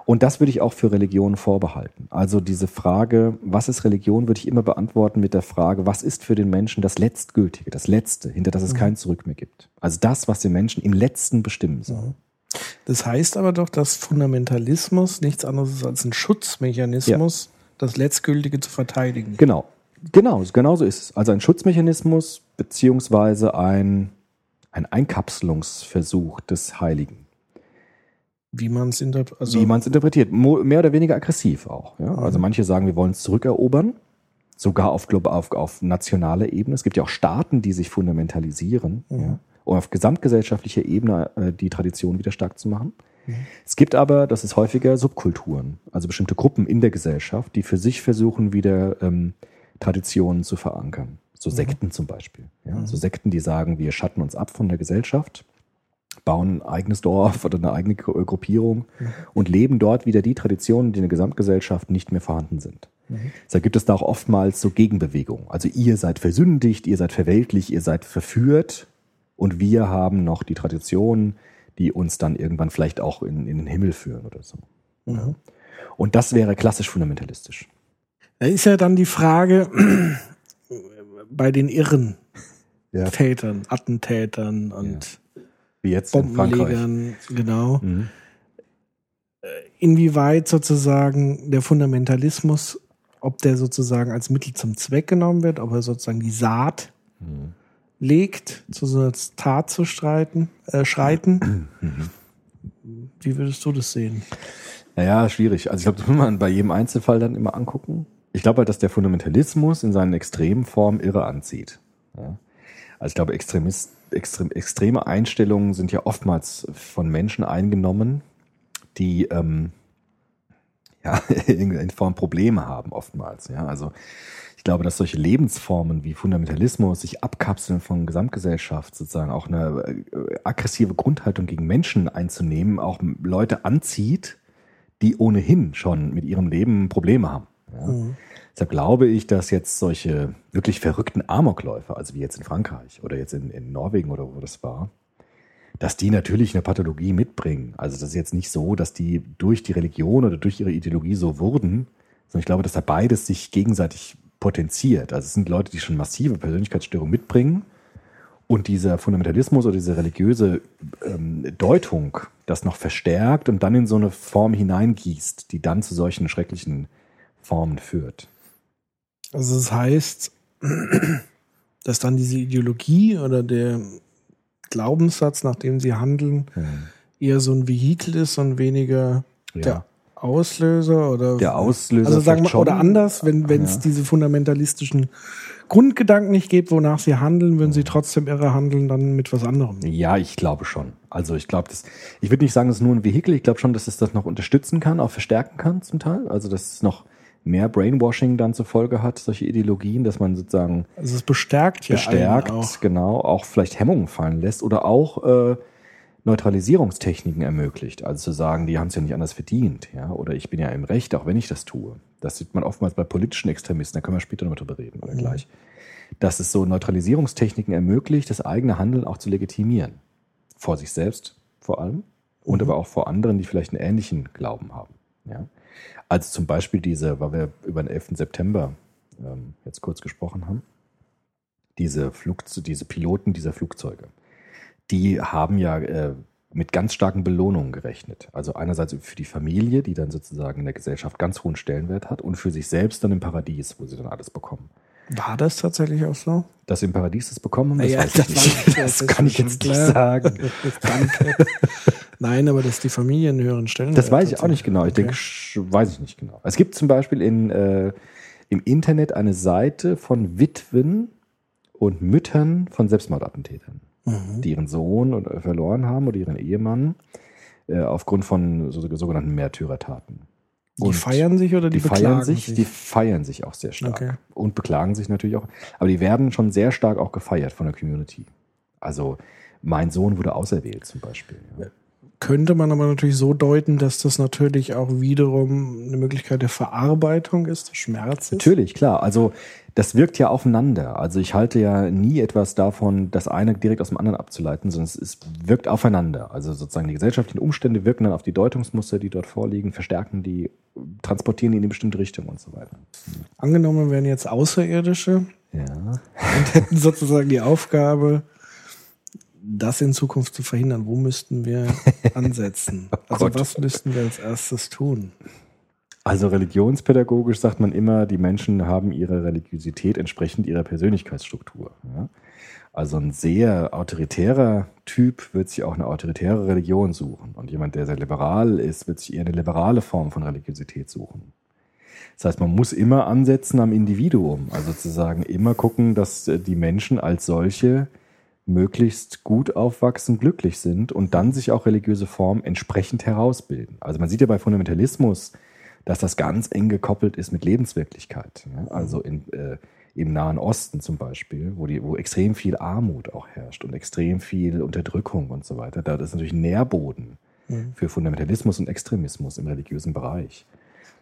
Und das würde ich auch für Religionen vorbehalten. Also diese Frage, was ist Religion, würde ich immer beantworten mit der Frage, was ist für den Menschen das Letztgültige, das Letzte, hinter das es kein Zurück mehr gibt. Also das, was den Menschen im Letzten bestimmen soll. Das heißt aber doch, dass Fundamentalismus nichts anderes ist als ein Schutzmechanismus, das Letztgültige zu verteidigen. Genau, genau, genau so ist es. Also ein Schutzmechanismus beziehungsweise ein, ein Einkapselungsversuch des Heiligen. Wie man es interpretiert. Also, wie man es interpretiert. Mo mehr oder weniger aggressiv auch. Ja? Also manche sagen, wir wollen es zurückerobern, sogar auf, auf, auf nationaler Ebene. Es gibt ja auch Staaten, die sich fundamentalisieren ja? um auf gesamtgesellschaftlicher Ebene äh, die Tradition wieder stark zu machen. Es gibt aber, das ist häufiger, Subkulturen, also bestimmte Gruppen in der Gesellschaft, die für sich versuchen, wieder ähm, Traditionen zu verankern. So Sekten zum Beispiel. Ja? So Sekten, die sagen, wir schatten uns ab von der Gesellschaft, bauen ein eigenes Dorf oder eine eigene Gru- Gruppierung und leben dort wieder die Traditionen, die in der Gesamtgesellschaft nicht mehr vorhanden sind. Deshalb gibt es da auch oftmals so Gegenbewegungen. Also ihr seid versündigt, ihr seid verweltlich, ihr seid verführt und wir haben noch die Traditionen, die uns dann irgendwann vielleicht auch in, in den Himmel führen oder so. Ja. Und das wäre klassisch fundamentalistisch. Da ist ja dann die Frage bei den irren Ja. Tätern, Attentätern und Wie jetzt in Frankreich. Bombenlegern, genau. Mhm. Inwieweit sozusagen der Fundamentalismus, ob der sozusagen als Mittel zum Zweck genommen wird, ob er sozusagen die Saat Mhm. legt, zu so einer Tat zu streiten, äh, schreiten. Mhm. Wie würdest du das sehen? Naja, schwierig. Also ich glaube, das muss man bei jedem Einzelfall dann immer angucken. Ich glaube halt, dass der Fundamentalismus in seinen extremen Formen irre anzieht. Ja. Also ich glaube, Extremist, extrem, extreme Einstellungen sind ja oftmals von Menschen eingenommen, die ähm, ja, in Form Probleme haben oftmals. Ja. Also ich glaube, dass solche Lebensformen wie Fundamentalismus sich abkapseln von Gesamtgesellschaft, sozusagen auch eine äh, aggressive Grundhaltung gegen Menschen einzunehmen, auch Leute anzieht, die ohnehin schon mit ihrem Leben Probleme haben. Ja. Deshalb glaube ich, dass jetzt solche wirklich verrückten Amokläufer, also wie jetzt in Frankreich oder jetzt in, in Norwegen oder wo das war, dass die natürlich eine Pathologie mitbringen. Also das ist jetzt nicht so, dass die durch die Religion oder durch ihre Ideologie so wurden, sondern ich glaube, dass da beides sich gegenseitig potenziert. Also es sind Leute, die schon massive Persönlichkeitsstörungen mitbringen und dieser Fundamentalismus oder diese religiöse ähm, Deutung das noch verstärkt und dann in so eine Form hineingießt, die dann zu solchen schrecklichen Formen führt. Also das heißt, dass dann diese Ideologie oder der Glaubenssatz, nach dem sie handeln, eher so ein Vehikel ist und weniger Ja. der Auslöser oder Der Auslöser also sagen wir schon. oder anders, wenn wenn es Ja. diese fundamentalistischen Grundgedanken nicht gibt, wonach sie handeln, würden sie trotzdem irre handeln, dann mit was anderem. Ja, ich glaube schon. Also ich glaube, das, ich würde nicht sagen, es ist nur ein Vehikel. Ich glaube schon, dass es das noch unterstützen kann, auch verstärken kann zum Teil. Also dass es noch mehr Brainwashing dann zur Folge hat, solche Ideologien, dass man sozusagen Also es bestärkt ja bestärkt, auch. genau, auch vielleicht Hemmungen fallen lässt oder auch äh, Neutralisierungstechniken ermöglicht. Also zu sagen, die haben es ja nicht anders verdient, ja, oder ich bin ja im Recht, auch wenn ich das tue. Das sieht man oftmals bei politischen Extremisten, da können wir später noch drüber reden oder gleich. Dass es so Neutralisierungstechniken ermöglicht, das eigene Handeln auch zu legitimieren. Vor sich selbst vor allem und aber auch vor anderen, die vielleicht einen ähnlichen Glauben haben. Ja. Also zum Beispiel diese, weil wir über den 11. September ähm, jetzt kurz gesprochen haben, diese, diese Piloten dieser Flugzeuge, die haben ja äh, mit ganz starken Belohnungen gerechnet. Also einerseits für die Familie, die dann sozusagen in der Gesellschaft ganz hohen Stellenwert hat und für sich selbst dann im Paradies, wo sie dann alles bekommen. War das tatsächlich auch so? Dass sie im Paradies das bekommen haben, das Ja, weiß das ich nicht. ich, Das, das kann ich jetzt nicht sagen. Nein, aber dass die Familie einen höheren Stellenwert Das weiß ich auch nicht genau. Ich denke, sch- weiß ich nicht genau. Es gibt zum Beispiel in, äh, im Internet eine Seite von Witwen und Müttern von Selbstmordattentätern, Mhm. die ihren Sohn oder verloren haben oder ihren Ehemann äh, aufgrund von so, sogenannten Märtyrertaten. Die feiern sich oder die, die beklagen feiern sich, die feiern sich auch sehr stark Okay. und beklagen sich natürlich auch. Aber die werden schon sehr stark auch gefeiert von der Community. Also mein Sohn wurde auserwählt zum Beispiel. Ja. Könnte man aber natürlich so deuten, dass das natürlich auch wiederum eine Möglichkeit der Verarbeitung ist, des Schmerzes. Natürlich, klar. Also das wirkt ja aufeinander. Also ich halte ja nie etwas davon, das eine direkt aus dem anderen abzuleiten, sondern es, wirkt aufeinander. Also sozusagen die gesellschaftlichen Umstände wirken dann auf die Deutungsmuster, die dort vorliegen, verstärken die, transportieren die in eine bestimmte Richtung und so weiter. Angenommen werden jetzt Außerirdische Ja. und hätten sozusagen die Aufgabe, das in Zukunft zu verhindern. Wo müssten wir ansetzen? Also Gott. was müssten wir als erstes tun? Also religionspädagogisch sagt man immer, die Menschen haben ihre Religiosität entsprechend ihrer Persönlichkeitsstruktur. Ja? Also ein sehr autoritärer Typ wird sich auch eine autoritäre Religion suchen. Und jemand, der sehr liberal ist, wird sich eher eine liberale Form von Religiosität suchen. Das heißt, man muss immer ansetzen am Individuum. Also sozusagen immer gucken, dass äh, die Menschen als solche möglichst gut aufwachsen, glücklich sind und dann sich auch religiöse Formen entsprechend herausbilden. Also man sieht ja bei Fundamentalismus, dass das ganz eng gekoppelt ist mit Lebenswirklichkeit. Ja? Also in, äh, im Nahen Osten zum Beispiel, wo, die, wo extrem viel Armut auch herrscht und extrem viel Unterdrückung und so weiter. Da ist natürlich Nährboden für Fundamentalismus und Extremismus im religiösen Bereich.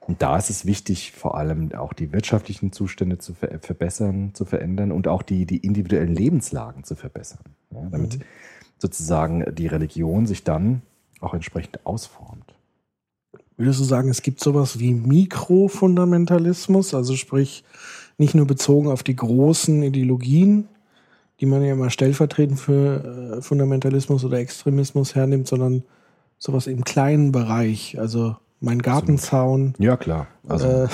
Und da ist es wichtig, vor allem auch die wirtschaftlichen Zustände zu ver verbessern, zu verändern und auch die, die individuellen Lebenslagen zu verbessern. Ja, damit sozusagen die Religion sich dann auch entsprechend ausformt. Würdest du sagen, es gibt sowas wie Mikrofundamentalismus, also sprich nicht nur bezogen auf die großen Ideologien, die man ja immer stellvertretend für äh, Fundamentalismus oder Extremismus hernimmt, sondern sowas im kleinen Bereich, also mein Gartenzaun, Ja, klar. Also, äh,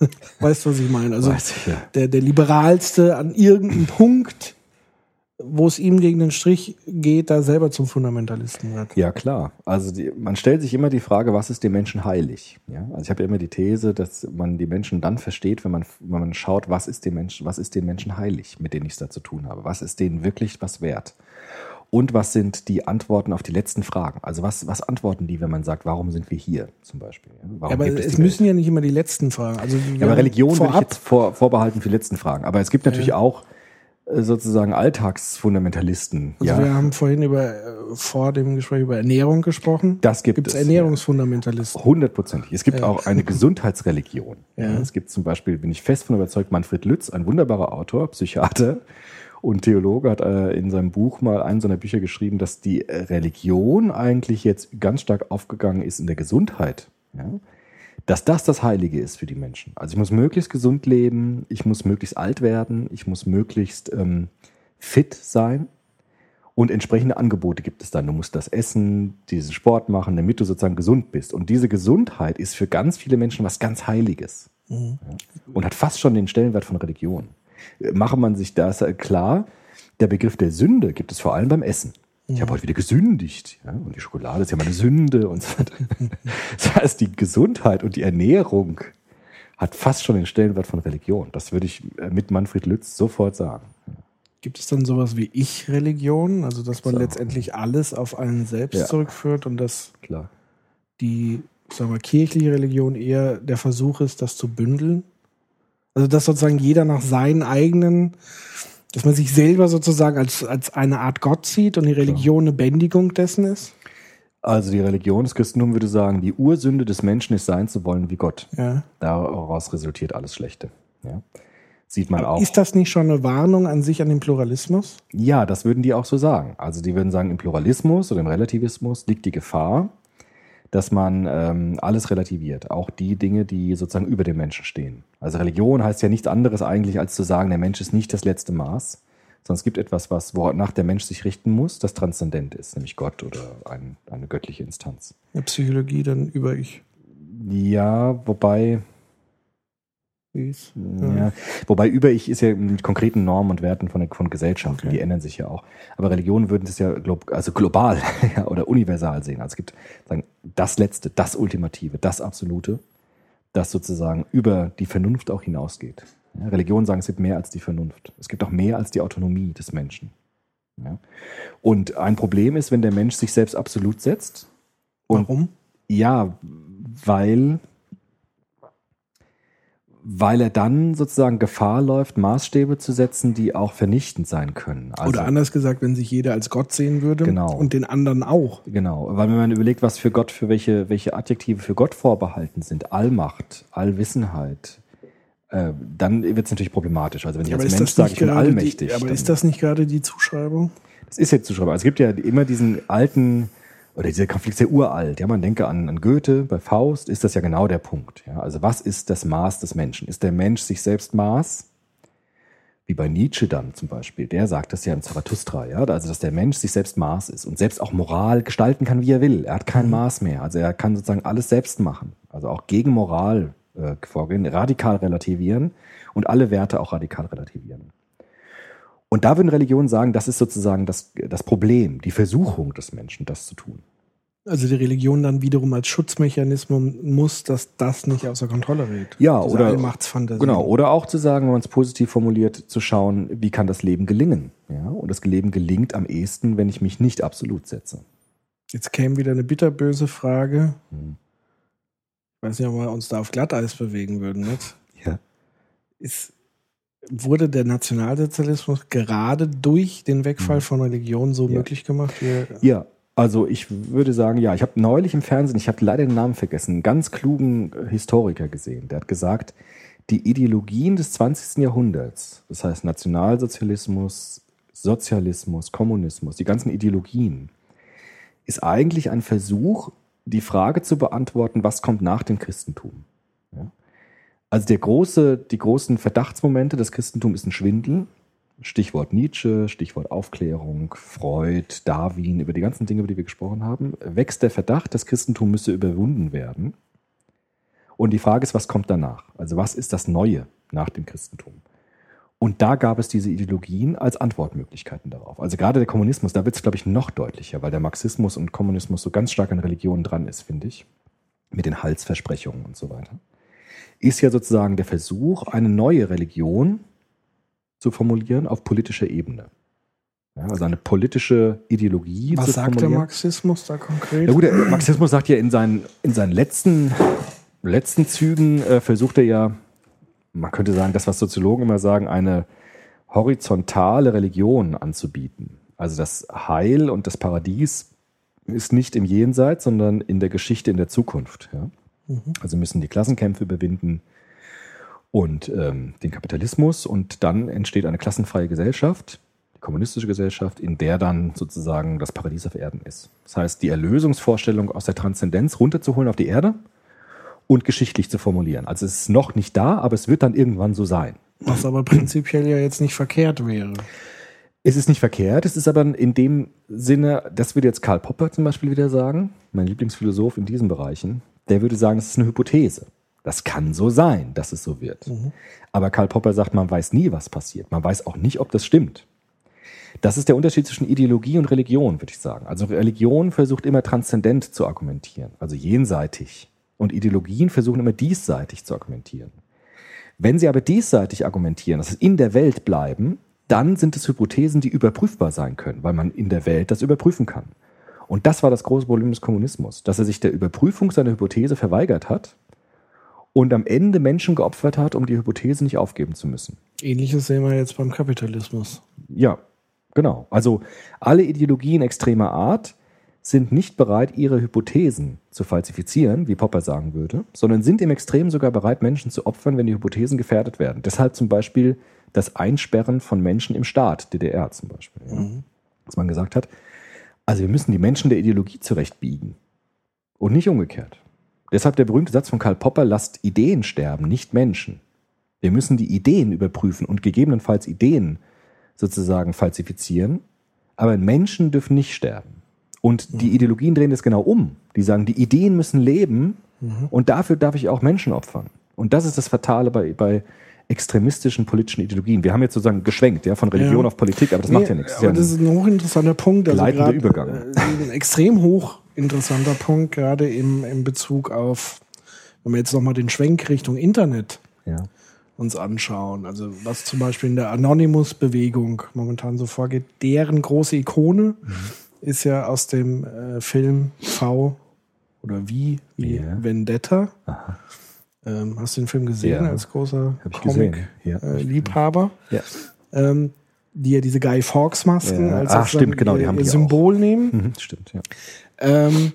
weißt du, was ich meine? Also ich, ja. der, der liberalste an irgendeinem Punkt, wo es ihm gegen den Strich geht, da selber zum Fundamentalisten wird. Ja, klar. Also die, man stellt sich immer die Frage, was ist dem Menschen heilig? Ja? Also ich habe ja immer die These, dass man die Menschen dann versteht, wenn man, wenn man schaut, was ist dem Menschen, was ist den Menschen heilig, mit denen ich es da zu tun habe. Was ist denen wirklich was wert? Und was sind die Antworten auf die letzten Fragen? Also was, was antworten die, wenn man sagt, warum sind wir hier zum Beispiel? Ja? Warum Ja, aber es, die müssen ja nicht immer die letzten Fragen. Also Ja, aber Religion würde ich vorab, jetzt vor, vorbehalten für die letzten Fragen. Aber es gibt natürlich auch äh, sozusagen Alltagsfundamentalisten. also ja, wir haben vorhin über äh, vor dem Gespräch über Ernährung gesprochen. Das gibt Gibt's es, Ernährungsfundamentalisten. Hundertprozentig. Es gibt auch eine Gesundheitsreligion. Ja. Es gibt zum Beispiel, bin ich fest von überzeugt, Manfred Lütz, ein wunderbarer Autor, Psychiater und Theologe, hat äh, in seinem Buch mal einen seiner Bücher geschrieben, dass die Religion eigentlich jetzt ganz stark aufgegangen ist in der Gesundheit. Ja? Dass das das Heilige ist für die Menschen. Also ich muss möglichst gesund leben, ich muss möglichst alt werden, ich muss möglichst ähm, fit sein. Und entsprechende Angebote gibt es dann. Du musst das essen, diesen Sport machen, damit du sozusagen gesund bist. Und diese Gesundheit ist für ganz viele Menschen was ganz Heiliges. Ja. Und hat fast schon den Stellenwert von Religion. Mache man sich das äh, klar, der Begriff der Sünde gibt es vor allem beim Essen. Ich habe heute wieder gesündigt. Ja? Und die Schokolade ist ja meine Sünde und so weiter. Das heißt, die Gesundheit und die Ernährung hat fast schon den Stellenwert von Religion. Das würde ich äh, mit Manfred Lütz sofort sagen. Gibt es dann sowas wie Ich-Religion? Also dass man So. letztendlich alles auf einen selbst Ja. zurückführt und dass Klar. die, ich sag mal, kirchliche Religion eher der Versuch ist, das zu bündeln? Also dass sozusagen jeder nach seinen eigenen, dass man sich selber sozusagen als, als eine Art Gott sieht und die Religion eine Bändigung dessen ist? Also die Religion des Christentums würde sagen, die Ursünde des Menschen ist sein zu wollen wie Gott. Ja. Daraus resultiert alles Schlechte. Ja. Sieht man auch. Ist das nicht schon eine Warnung an sich an den Pluralismus? Ja, das würden die auch so sagen. Also die würden sagen, im Pluralismus oder im Relativismus liegt die Gefahr, dass man ähm, alles relativiert, auch die Dinge, die sozusagen über dem Menschen stehen. Also Religion heißt ja nichts anderes eigentlich, als zu sagen, der Mensch ist nicht das letzte Maß, sondern es gibt etwas, was wonach der Mensch sich richten muss, das transzendent ist, nämlich Gott oder ein, eine göttliche Instanz. In der Psychologie dann über ich. Ja, wobei Wie's? Ja. Wobei über ich ist ja mit konkreten Normen und Werten von, von Gesellschaften, Okay. die ändern sich ja auch. Aber Religionen würden das ja glob, also global ja, oder universal sehen. Also es gibt sagen, das Letzte, das Ultimative, das Absolute, das sozusagen über die Vernunft auch hinausgeht. Ja, Religionen sagen, es gibt mehr als die Vernunft. Es gibt auch mehr als die Autonomie des Menschen. Ja. Und ein Problem ist, wenn der Mensch sich selbst absolut setzt. Und Warum? ja, weil, weil er dann sozusagen Gefahr läuft, Maßstäbe zu setzen, die auch vernichtend sein können. Also, Oder anders gesagt, wenn sich jeder als Gott sehen würde Genau. und den anderen auch. Genau, weil wenn man überlegt, was für Gott, für welche, welche Adjektive für Gott vorbehalten sind, Allmacht, Allwissenheit, äh, dann wird es natürlich problematisch. Also wenn ich als Mensch sage, ich bin allmächtig. Die, aber ist das nicht gerade die Zuschreibung? Das ist jetzt Zuschreibung. Also es gibt ja immer diesen alten, oder dieser Konflikt ist sehr uralt. Ja, man denke an, an Goethe, bei Faust ist das ja genau der Punkt. Ja, also was ist das Maß des Menschen? Ist der Mensch sich selbst Maß? Wie bei Nietzsche dann zum Beispiel. Der sagt das ja im Zarathustra, ja. Also, dass der Mensch sich selbst Maß ist und selbst auch Moral gestalten kann, wie er will. Er hat kein Maß mehr. Also, er kann sozusagen alles selbst machen. Also auch gegen Moral äh, vorgehen, radikal relativieren und alle Werte auch radikal relativieren. Und da würden Religionen sagen, das ist sozusagen das, das Problem, die Versuchung des Menschen, das zu tun. Also die Religion dann wiederum als Schutzmechanismus muss, dass das nicht außer Kontrolle gerät. Ja, Diese oder Allmachtsfantasie. Genau, oder auch zu sagen, wenn man es positiv formuliert, zu schauen, wie kann das Leben gelingen? Ja, und das Leben gelingt am ehesten, wenn ich mich nicht absolut setze. Jetzt käme wieder eine bitterböse Frage. Hm. Ich weiß nicht, ob wir uns da auf Glatteis bewegen würden. Nicht? Ja. Ist, wurde der Nationalsozialismus gerade durch den Wegfall von Religion so. Ja. möglich gemacht? Ja, also ich würde sagen, ja, ich habe neulich im Fernsehen, ich habe leider den Namen vergessen, einen ganz klugen Historiker gesehen. Der hat gesagt, die Ideologien des 20. Jahrhunderts, das heißt Nationalsozialismus, Sozialismus, Kommunismus, die ganzen Ideologien, ist eigentlich ein Versuch, die Frage zu beantworten, was kommt nach dem Christentum. Also der große, die großen Verdachtsmomente des Christentums ist ein Schwindel, Stichwort Nietzsche, Stichwort Aufklärung, Freud, Darwin, über die ganzen Dinge, über die wir gesprochen haben, wächst der Verdacht, das Christentum müsse überwunden werden. Und die Frage ist, was kommt danach? Also was ist das Neue nach dem Christentum? Und da gab es diese Ideologien als Antwortmöglichkeiten darauf. Also gerade der Kommunismus, da wird es, glaube ich, noch deutlicher, weil der Marxismus und Kommunismus so ganz stark an Religion dran ist, finde ich. Mit den Halsversprechungen und so weiter. Ist ja sozusagen der Versuch, eine neue Religion zu formulieren auf politischer Ebene. Ja, also eine politische Ideologie was sagt der. Marxismus da konkret? Ja gut, der Marxismus sagt ja in seinen, in seinen letzten, letzten Zügen, äh, versucht er ja, man könnte sagen, das, was Soziologen immer sagen, eine horizontale Religion anzubieten. Also das Heil und das Paradies ist nicht im Jenseits, sondern in der Geschichte, in der Zukunft. Ja? Also müssen die Klassenkämpfe überwinden und ähm, den Kapitalismus und dann entsteht eine klassenfreie Gesellschaft, die kommunistische Gesellschaft, in der dann sozusagen das Paradies auf Erden ist. Das heißt, die Erlösungsvorstellung aus der Transzendenz runterzuholen auf die Erde und geschichtlich zu formulieren. Also es ist noch nicht da, aber es wird dann irgendwann so sein. Was aber prinzipiell ja jetzt nicht verkehrt wäre. Es ist nicht verkehrt, es ist aber in dem Sinne, das würde jetzt Karl Popper zum Beispiel wieder sagen, mein Lieblingsphilosoph in diesen Bereichen, der würde sagen, es ist eine Hypothese. Das kann so sein, dass es so wird. Aber Karl Popper sagt, man weiß nie, was passiert. Man weiß auch nicht, ob das stimmt. Das ist der Unterschied zwischen Ideologie und Religion, würde ich sagen. Also Religion versucht immer transzendent zu argumentieren, also jenseitig. Und Ideologien versuchen immer diesseitig zu argumentieren. Wenn sie aber diesseitig argumentieren, dass es in der Welt bleiben, dann sind es Hypothesen, die überprüfbar sein können, weil man in der Welt das überprüfen kann. Und das war das große Problem des Kommunismus, dass er sich der Überprüfung seiner Hypothese verweigert hat und am Ende Menschen geopfert hat, um die Hypothese nicht aufgeben zu müssen. Ähnliches sehen wir jetzt beim Kapitalismus. Ja, genau. Also alle Ideologien extremer Art sind nicht bereit, ihre Hypothesen zu falsifizieren, wie Popper sagen würde, sondern sind im Extrem sogar bereit, Menschen zu opfern, wenn die Hypothesen gefährdet werden. Deshalb zum Beispiel das Einsperren von Menschen im Staat, DDR zum Beispiel. Ja. Dass man gesagt hat, also wir müssen die Menschen der Ideologie zurechtbiegen und nicht umgekehrt. Deshalb der berühmte Satz von Karl Popper, lasst Ideen sterben, nicht Menschen. Wir müssen die Ideen überprüfen und gegebenenfalls Ideen sozusagen falsifizieren, aber Menschen dürfen nicht sterben. Und die Ideologien drehen das genau um. Die sagen, die Ideen müssen leben und dafür darf ich auch Menschen opfern. Und das ist das Fatale bei, bei extremistischen politischen Ideologien. Wir haben jetzt sozusagen geschwenkt, ja, von Religion Ja. auf Politik, aber das macht ja nichts. Aber ja, das ist ein hochinteressanter Punkt. Also Gleitender grad, Übergang. äh, Ein extrem hochinteressanter Punkt, gerade im, im Bezug auf, wenn wir jetzt nochmal den Schwenk Richtung Internet ja. uns anschauen. Also was zum Beispiel in der Anonymous-Bewegung momentan so vorgeht, deren große Ikone Mhm. ist ja aus dem äh, Film V oder wie, wie Ja. Vendetta. Ähm, hast du den Film gesehen Ja. als großer gesehen. Ja. Comic-Liebhaber? Ja. ähm, die ja diese Guy Fawkes-Masken als sozusagen stimmt, genau, die haben die Symbol nehmen. Mhm, stimmt, ja. Ähm,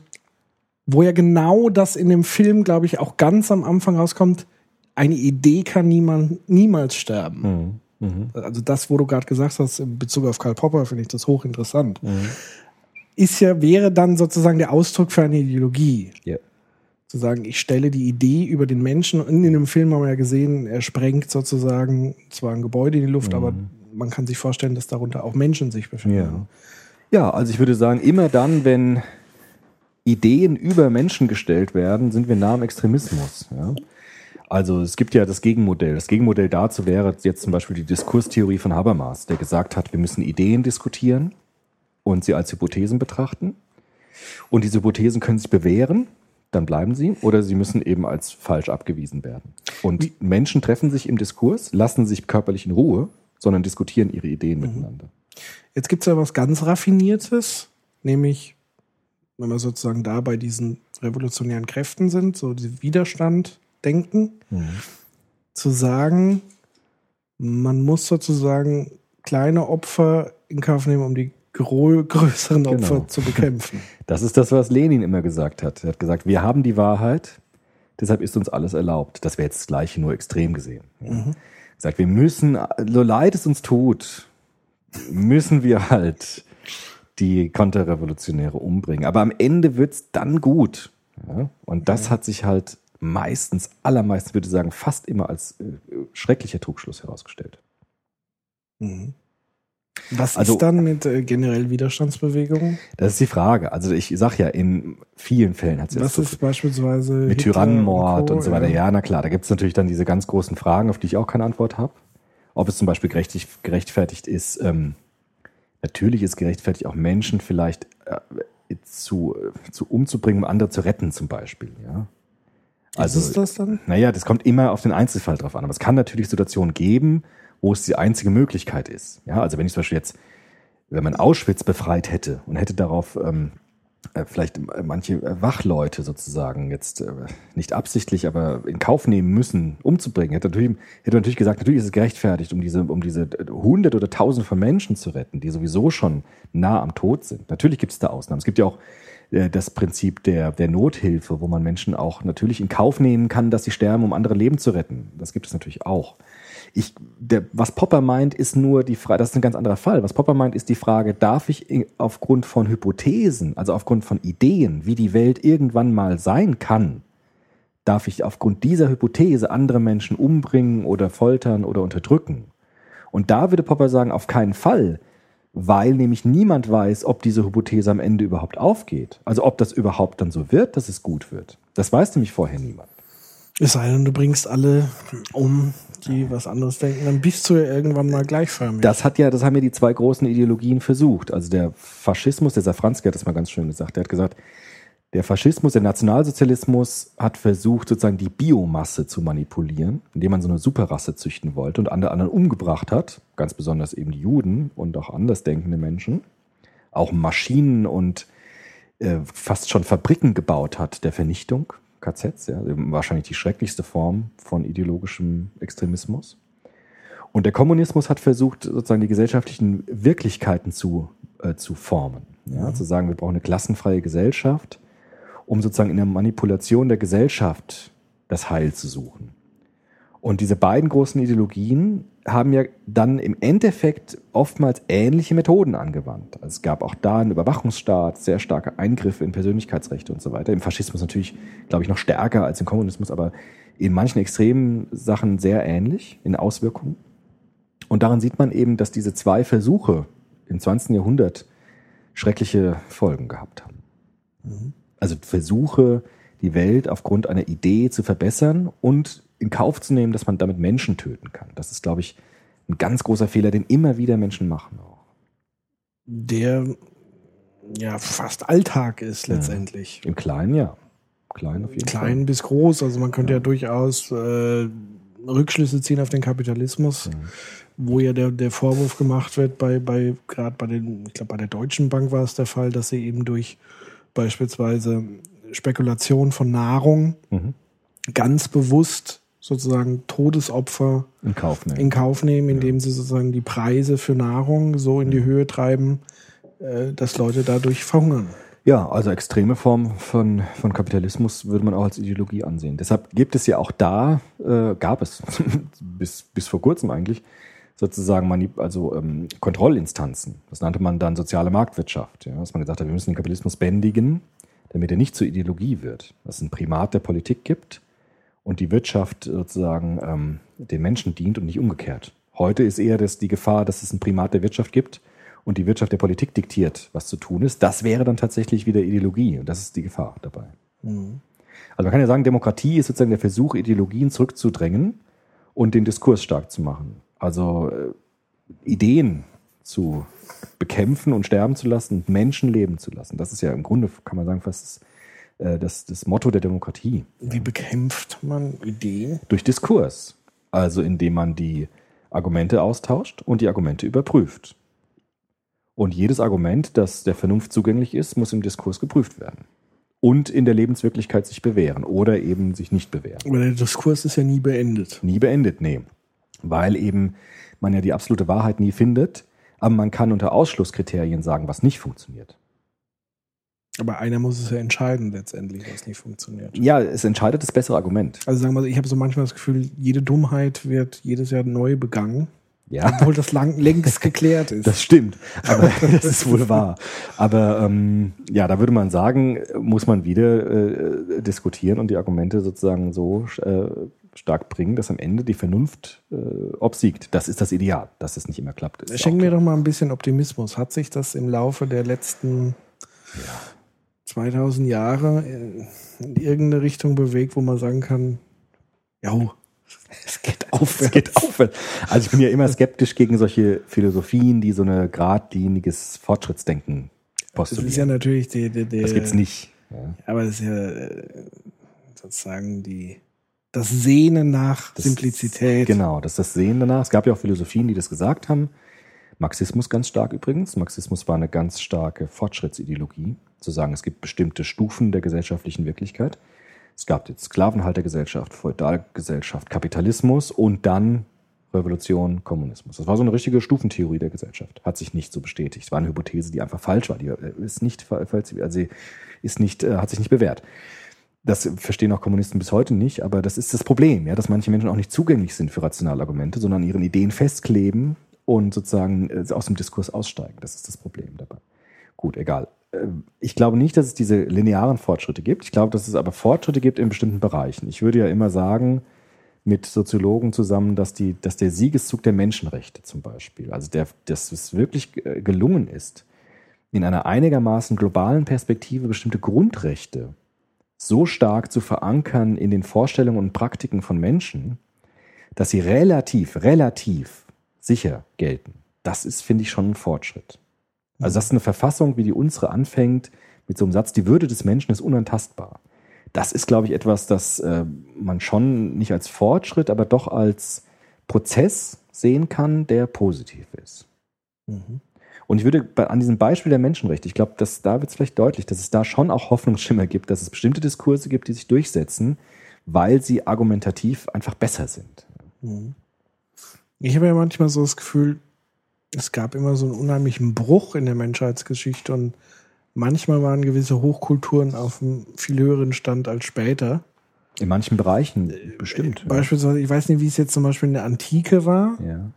wo ja genau das in dem Film, glaube ich, auch ganz am Anfang rauskommt, eine Idee kann niemand, niemals sterben. Mhm. Also das, wo du gerade gesagt hast, in Bezug auf Karl Popper, finde ich das hochinteressant. Mhm. Ist ja, wäre dann sozusagen der Ausdruck für eine Ideologie. Ja. Zu sagen, ich stelle die Idee über den Menschen, in dem Film haben wir ja gesehen, er sprengt sozusagen zwar ein Gebäude in die Luft, aber man kann sich vorstellen, dass darunter auch Menschen sich befinden. Ja. Ja, also ich würde sagen, immer dann, wenn Ideen über Menschen gestellt werden, sind wir nah am Extremismus. Ja? Also es gibt ja das Gegenmodell. Das Gegenmodell dazu wäre jetzt zum Beispiel die Diskurstheorie von Habermas, der gesagt hat, wir müssen Ideen diskutieren und sie als Hypothesen betrachten. Und diese Hypothesen können sich bewähren, dann bleiben sie, oder sie müssen eben als falsch abgewiesen werden. Und Menschen treffen sich im Diskurs, lassen sich körperlich in Ruhe, sondern diskutieren ihre Ideen miteinander. Jetzt gibt's ja was ganz Raffiniertes, nämlich, wenn wir sozusagen da bei diesen revolutionären Kräften sind, so die Widerstand denken, zu sagen, man muss sozusagen kleine Opfer in Kauf nehmen, um die größeren Opfer Genau. zu bekämpfen. Das ist das, was Lenin immer gesagt hat. Er hat gesagt, wir haben die Wahrheit, deshalb ist uns alles erlaubt. Das wäre jetzt das Gleiche, nur extrem gesehen. Ja. Mhm. Er sagt, wir müssen, so leid es uns tut, müssen wir halt die Konterrevolutionäre umbringen. Aber am Ende wird's dann gut. Ja. Und das hat sich halt meistens, allermeistens, würde ich sagen, fast immer als äh, schrecklicher Trugschluss herausgestellt. Mhm. Was Also- ist dann mit äh, generell Widerstandsbewegungen? Das ist die Frage. Also ich sag ja, in vielen Fällen hat es Was ist beispielsweise mit Tyrannenmord und, Co., so weiter. ja. Ja, na klar, da gibt es natürlich dann diese ganz großen Fragen, auf die ich auch keine Antwort habe. Ob es zum Beispiel gerechtfertigt ist, ähm, natürlich ist gerechtfertigt, auch Menschen vielleicht äh, zu, äh, zu umzubringen, um andere zu retten, zum Beispiel. Ja. Was ist das dann? Naja, das kommt immer auf den Einzelfall drauf an. Aber es kann natürlich Situationen geben, wo es die einzige Möglichkeit ist. Ja, also wenn ich zum Beispiel jetzt, wenn man Auschwitz befreit hätte und hätte darauf ähm, äh, vielleicht manche Wachleute sozusagen jetzt äh, nicht absichtlich, aber in Kauf nehmen müssen, umzubringen, hätte natürlich, hätte man natürlich gesagt, natürlich ist es gerechtfertigt, um diese, um diese äh, hundert oder tausend von Menschen zu retten, die sowieso schon nah am Tod sind. Natürlich gibt es da Ausnahmen. Es gibt ja auch äh, das Prinzip der, der Nothilfe, wo man Menschen auch natürlich in Kauf nehmen kann, dass sie sterben, um andere Leben zu retten. Das gibt es natürlich auch. Ich, der, was Popper meint, ist nur die Frage, das ist ein ganz anderer Fall. Was Popper meint, ist die Frage, darf ich aufgrund von Hypothesen, also aufgrund von Ideen, wie die Welt irgendwann mal sein kann, darf ich aufgrund dieser Hypothese andere Menschen umbringen oder foltern oder unterdrücken? Und da würde Popper sagen, auf keinen Fall, weil nämlich niemand weiß, ob diese Hypothese am Ende überhaupt aufgeht. Also ob das überhaupt dann so wird, dass es gut wird. Das weiß nämlich vorher niemand. Es sei denn, du bringst alle um, die was anderes denken, dann bist du ja irgendwann mal gleichförmig. Das hat ja, das haben ja die zwei großen Ideologien versucht. Also der Faschismus, der Safranski hat das mal ganz schön gesagt. Der hat gesagt, der Faschismus, der Nationalsozialismus hat versucht, sozusagen die Biomasse zu manipulieren, indem man so eine Superrasse züchten wollte und andere anderen umgebracht hat, ganz besonders eben die Juden und auch andersdenkende Menschen, auch Maschinen und äh, fast schon Fabriken gebaut hat der Vernichtung, KZs, ja, wahrscheinlich die schrecklichste Form von ideologischem Extremismus. Und der Kommunismus hat versucht, sozusagen die gesellschaftlichen Wirklichkeiten zu, äh, zu formen. Ja, Zu sagen, wir brauchen eine klassenfreie Gesellschaft, um sozusagen in der Manipulation der Gesellschaft das Heil zu suchen. Und diese beiden großen Ideologien haben ja dann im Endeffekt oftmals ähnliche Methoden angewandt. Also es gab auch da einen Überwachungsstaat, sehr starke Eingriffe in Persönlichkeitsrechte und so weiter. Im Faschismus natürlich, glaube ich, noch stärker als im Kommunismus, aber in manchen extremen Sachen sehr ähnlich in Auswirkungen. Und daran sieht man eben, dass diese zwei Versuche im 20. Jahrhundert schreckliche Folgen gehabt haben. Also Versuche, die Welt aufgrund einer Idee zu verbessern und in Kauf zu nehmen, dass man damit Menschen töten kann. Das ist, glaube ich, ein ganz großer Fehler, den immer wieder Menschen machen. Auch. der ja fast Alltag ist letztendlich. Im Kleinen, ja. Klein auf jeden Klein bis groß. Also man könnte ja, durchaus äh, Rückschlüsse ziehen auf den Kapitalismus, wo ja der, der Vorwurf gemacht wird, bei, bei gerade bei den, ich glaube bei der Deutschen Bank war es der Fall, dass sie eben durch beispielsweise Spekulation von Nahrung Mhm. ganz bewusst sozusagen Todesopfer. In Kauf nehmen. in Kauf nehmen, indem sie sozusagen die Preise für Nahrung so in die Höhe treiben, äh, dass Leute dadurch verhungern. Ja, also extreme Form von, von Kapitalismus würde man auch als Ideologie ansehen. Deshalb gibt es ja auch da, äh, gab es bis, bis vor kurzem eigentlich, sozusagen manip also ähm, Kontrollinstanzen. Das nannte man dann soziale Marktwirtschaft. Ja, dass man gesagt hat, wir müssen den Kapitalismus bändigen, damit er nicht zur Ideologie wird. Dass es ein Primat der Politik gibt und die Wirtschaft sozusagen ähm, den Menschen dient und nicht umgekehrt. Heute ist eher das, die Gefahr, dass es ein Primat der Wirtschaft gibt und die Wirtschaft der Politik diktiert, was zu tun ist. Das wäre dann tatsächlich wieder Ideologie und das ist die Gefahr dabei. Also man kann ja sagen, Demokratie ist sozusagen der Versuch, Ideologien zurückzudrängen und den Diskurs stark zu machen. Also äh, Ideen zu bekämpfen und sterben zu lassen und Menschen leben zu lassen. Das ist ja im Grunde, kann man sagen, fast das, äh, das, das Motto der Demokratie. Wie bekämpft man Ideen? Durch Diskurs. Also indem man die Argumente austauscht und die Argumente überprüft. Und jedes Argument, das der Vernunft zugänglich ist, muss im Diskurs geprüft werden. Und in der Lebenswirklichkeit sich bewähren oder eben sich nicht bewähren. Aber der Diskurs ist ja nie beendet. Nie beendet, nee. Weil eben man ja die absolute Wahrheit nie findet, aber man kann unter Ausschlusskriterien sagen, was nicht funktioniert. Aber einer muss es ja entscheiden letztendlich, was nicht funktioniert. Ja, es entscheidet das bessere Argument. Also sagen wir, mal, ich habe so manchmal das Gefühl, jede Dummheit wird jedes Jahr neu begangen, Ja, obwohl das lang, längst geklärt ist. das stimmt. Aber das ist wohl wahr. Aber ähm, ja, da würde man sagen, muss man wieder äh, diskutieren und die Argumente sozusagen so äh, stark bringen, dass am Ende die Vernunft äh, obsiegt. Das ist das Ideal, dass es nicht immer klappt. Schenk mir doch mal ein bisschen Optimismus. Hat sich das im Laufe der letzten 2000 Jahre in in irgendeine Richtung bewegt, wo man sagen kann, ja, es geht aufwärts. Es geht aufwärts. Also ich bin ja immer skeptisch gegen solche Philosophien, die so eine geradliniges Fortschrittsdenken Das ist ja postulieren. natürlich die, die, die Das gibt's nicht. Ja. Aber das ist ja äh, sozusagen die das Sehnen nach Das- Simplizität. Genau, das ist das Sehen danach. Es gab ja auch Philosophien, die das gesagt haben. Marxismus ganz stark übrigens. Marxismus war eine ganz starke Fortschrittsideologie, zu sagen, es gibt bestimmte Stufen der gesellschaftlichen Wirklichkeit. Es gab die Sklavenhaltergesellschaft, Feudalgesellschaft, Kapitalismus und dann Revolution, Kommunismus. Das war so eine richtige Stufentheorie der Gesellschaft. Hat sich nicht so bestätigt. Es war eine Hypothese, die einfach falsch war. Die äh, ist nicht, also ist nicht, äh, hat sich nicht bewährt. Das verstehen auch Kommunisten bis heute nicht, aber das ist das Problem, ja, dass manche Menschen auch nicht zugänglich sind für rationale Argumente, sondern ihren Ideen festkleben und sozusagen äh, aus dem Diskurs aussteigen. Das ist das Problem dabei. Gut, egal. Äh, Ich glaube nicht, dass es diese linearen Fortschritte gibt. Ich glaube, dass es aber Fortschritte gibt in bestimmten Bereichen. Ich würde ja immer sagen, mit Soziologen zusammen, dass, die, dass der Siegeszug der Menschenrechte zum Beispiel, also der, dass es wirklich äh, gelungen ist, in einer einigermaßen globalen Perspektive bestimmte Grundrechte so stark zu verankern in den Vorstellungen und Praktiken von Menschen, dass sie relativ, relativ sicher gelten. Das ist, finde ich, schon ein Fortschritt. Also, das ist eine Verfassung, wie die unsere anfängt, mit so einem Satz, die Würde des Menschen ist unantastbar. Das ist, glaube ich, etwas, das äh, man schon nicht als Fortschritt, aber doch als Prozess sehen kann, der positiv ist. Mhm. Und ich würde bei, an diesem Beispiel der Menschenrechte, ich glaube, dass da wird es vielleicht deutlich, dass es da schon auch Hoffnungsschimmer gibt, dass es bestimmte Diskurse gibt, die sich durchsetzen, weil sie argumentativ einfach besser sind. Mhm. Ich habe ja manchmal so das Gefühl, es gab immer so einen unheimlichen Bruch in der Menschheitsgeschichte und manchmal waren gewisse Hochkulturen auf einem viel höheren Stand als später. In manchen Bereichen bestimmt. Beispielsweise, ich weiß nicht, wie es jetzt zum Beispiel in der Antike war. ja.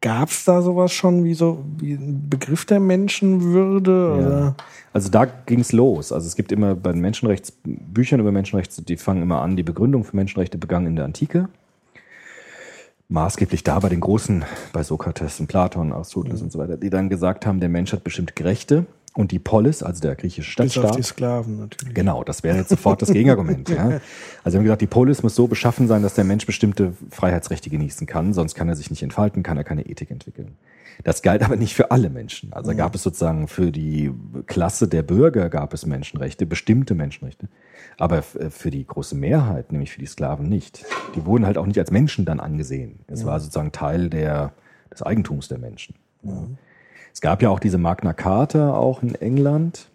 Gab es da sowas schon wie so wie ein Begriff der Menschenwürde? Ja. Also da ging es los. Also es gibt immer bei den Menschenrechtsbüchern über Menschenrechte, die fangen immer an, die Begründung für Menschenrechte begangen in der Antike. Maßgeblich da bei den großen, bei Sokrates und Platon, Aristoteles und so weiter, die dann gesagt haben, der Mensch hat bestimmte Rechte und die Polis, also der griechische Bis auf die Stadtstaat, Sklaven natürlich. Genau, das wäre jetzt sofort das Gegenargument. ja. Also wir haben gesagt, die Polis muss so beschaffen sein, dass der Mensch bestimmte Freiheitsrechte genießen kann, sonst kann er sich nicht entfalten, kann er keine Ethik entwickeln. Das galt aber nicht für alle Menschen. Also gab es sozusagen für die Klasse der Bürger gab es Menschenrechte, bestimmte Menschenrechte, aber f- für die große Mehrheit, nämlich für die Sklaven nicht. Die wurden halt auch nicht als Menschen dann angesehen. Es war sozusagen Teil der, des Eigentums der Menschen. Ja. Es gab ja auch diese Magna Carta auch in England.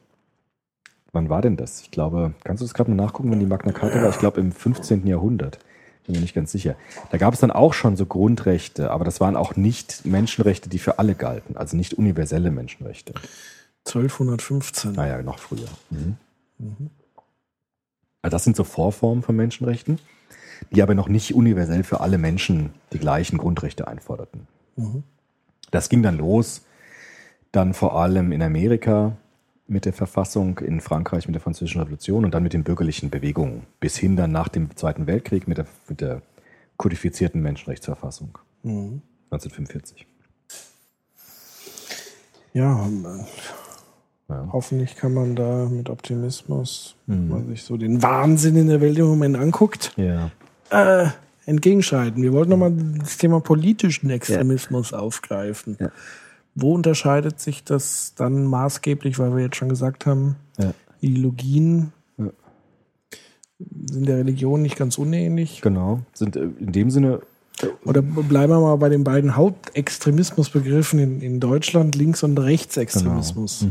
Wann war denn das? Ich glaube, kannst du das gerade mal nachgucken, wenn die Magna Carta war? Ich glaube im 15. Jahrhundert. Bin mir nicht ganz sicher. Da gab es dann auch schon so Grundrechte, aber das waren auch nicht Menschenrechte, die für alle galten, also nicht universelle Menschenrechte. 1215. Naja, noch früher. Mhm. Also das sind so Vorformen von Menschenrechten, die aber noch nicht universell für alle Menschen die gleichen Grundrechte einforderten. Mhm. Das ging dann los, dann vor allem in Amerika mit der Verfassung, in Frankreich mit der Französischen Revolution und dann mit den bürgerlichen Bewegungen, bis hin dann nach dem Zweiten Weltkrieg mit der, mit der kodifizierten Menschenrechtsverfassung Mhm. 1945. Ja, Ja. hoffentlich kann man da mit Optimismus, wenn Mhm. man sich so den Wahnsinn in der Welt im Moment anguckt, Ja. äh, entgegenschreiten. Wir wollten nochmal das Thema politischen Extremismus aufgreifen. Ja. Wo unterscheidet sich das dann maßgeblich, weil wir jetzt schon gesagt haben, Ja. Ideologien Ja. sind der Religion nicht ganz unähnlich? Genau. Sind äh, in dem Sinne Oder bleiben wir mal bei den beiden Hauptextremismusbegriffen in, in Deutschland, Links- und Rechtsextremismus.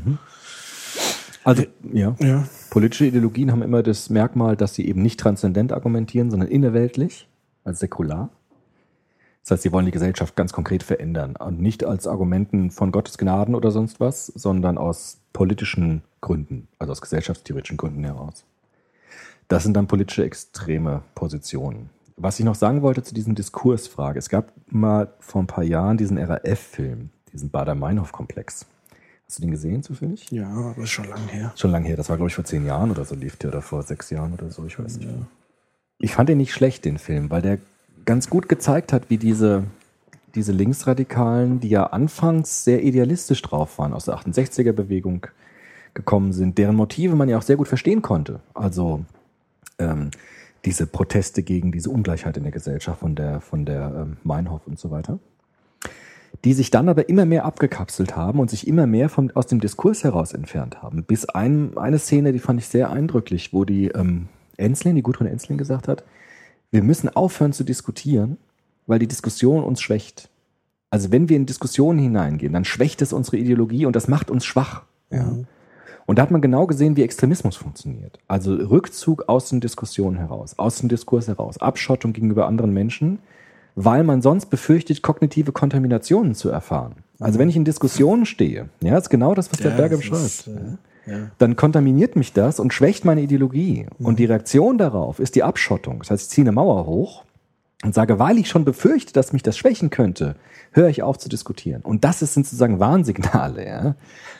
Also, ja. Ja. Politische Ideologien haben immer das Merkmal, dass sie eben nicht transzendent argumentieren, sondern innerweltlich, als säkular. Das heißt, sie wollen die Gesellschaft ganz konkret verändern und nicht als Argumenten von Gottes Gnaden oder sonst was, sondern aus politischen Gründen, also aus gesellschaftstheoretischen Gründen heraus. Das sind dann politische extreme Positionen. Was ich noch sagen wollte zu diesem Diskursfrage. Es gab mal vor ein paar Jahren diesen RAF-Film, diesen Bader-Meinhof-Komplex. Hast du den gesehen zufällig? Ja, aber ist schon lange her. Schon lange her, das war glaube ich vor zehn Jahren oder so lief der oder vor sechs Jahren oder so, ich weiß nicht. mehr. Ich fand den nicht schlecht, den Film, weil der ganz gut gezeigt hat, wie diese, diese Linksradikalen, die ja anfangs sehr idealistisch drauf waren, aus der 68er-Bewegung gekommen sind, deren Motive man ja auch sehr gut verstehen konnte. Also ähm, diese Proteste gegen diese Ungleichheit in der Gesellschaft von der, von der ähm, Meinhof und so weiter die sich dann aber immer mehr abgekapselt haben und sich immer mehr vom, aus dem Diskurs heraus entfernt haben. Bis ein, eine Szene, die fand ich sehr eindrücklich, wo die ähm, Enslin, die Gudrun Enslin gesagt hat, wir müssen aufhören zu diskutieren, weil die Diskussion uns schwächt. Also wenn wir in Diskussionen hineingehen, dann schwächt es unsere Ideologie und das macht uns schwach. Ja. Und da hat man genau gesehen, wie Extremismus funktioniert. Also Rückzug aus den Diskussionen heraus, aus dem Diskurs heraus, Abschottung gegenüber anderen Menschen, weil man sonst befürchtet, kognitive Kontaminationen zu erfahren. Also wenn ich in Diskussionen stehe, ja, ist genau das, was der Berger beschreibt. ist, äh, ja. Dann kontaminiert mich das und schwächt meine Ideologie. Und die Reaktion darauf ist die Abschottung. Das heißt, ich ziehe eine Mauer hoch und sage, weil ich schon befürchte, dass mich das schwächen könnte, höre ich auf zu diskutieren. Und das sind sozusagen Warnsignale, ja?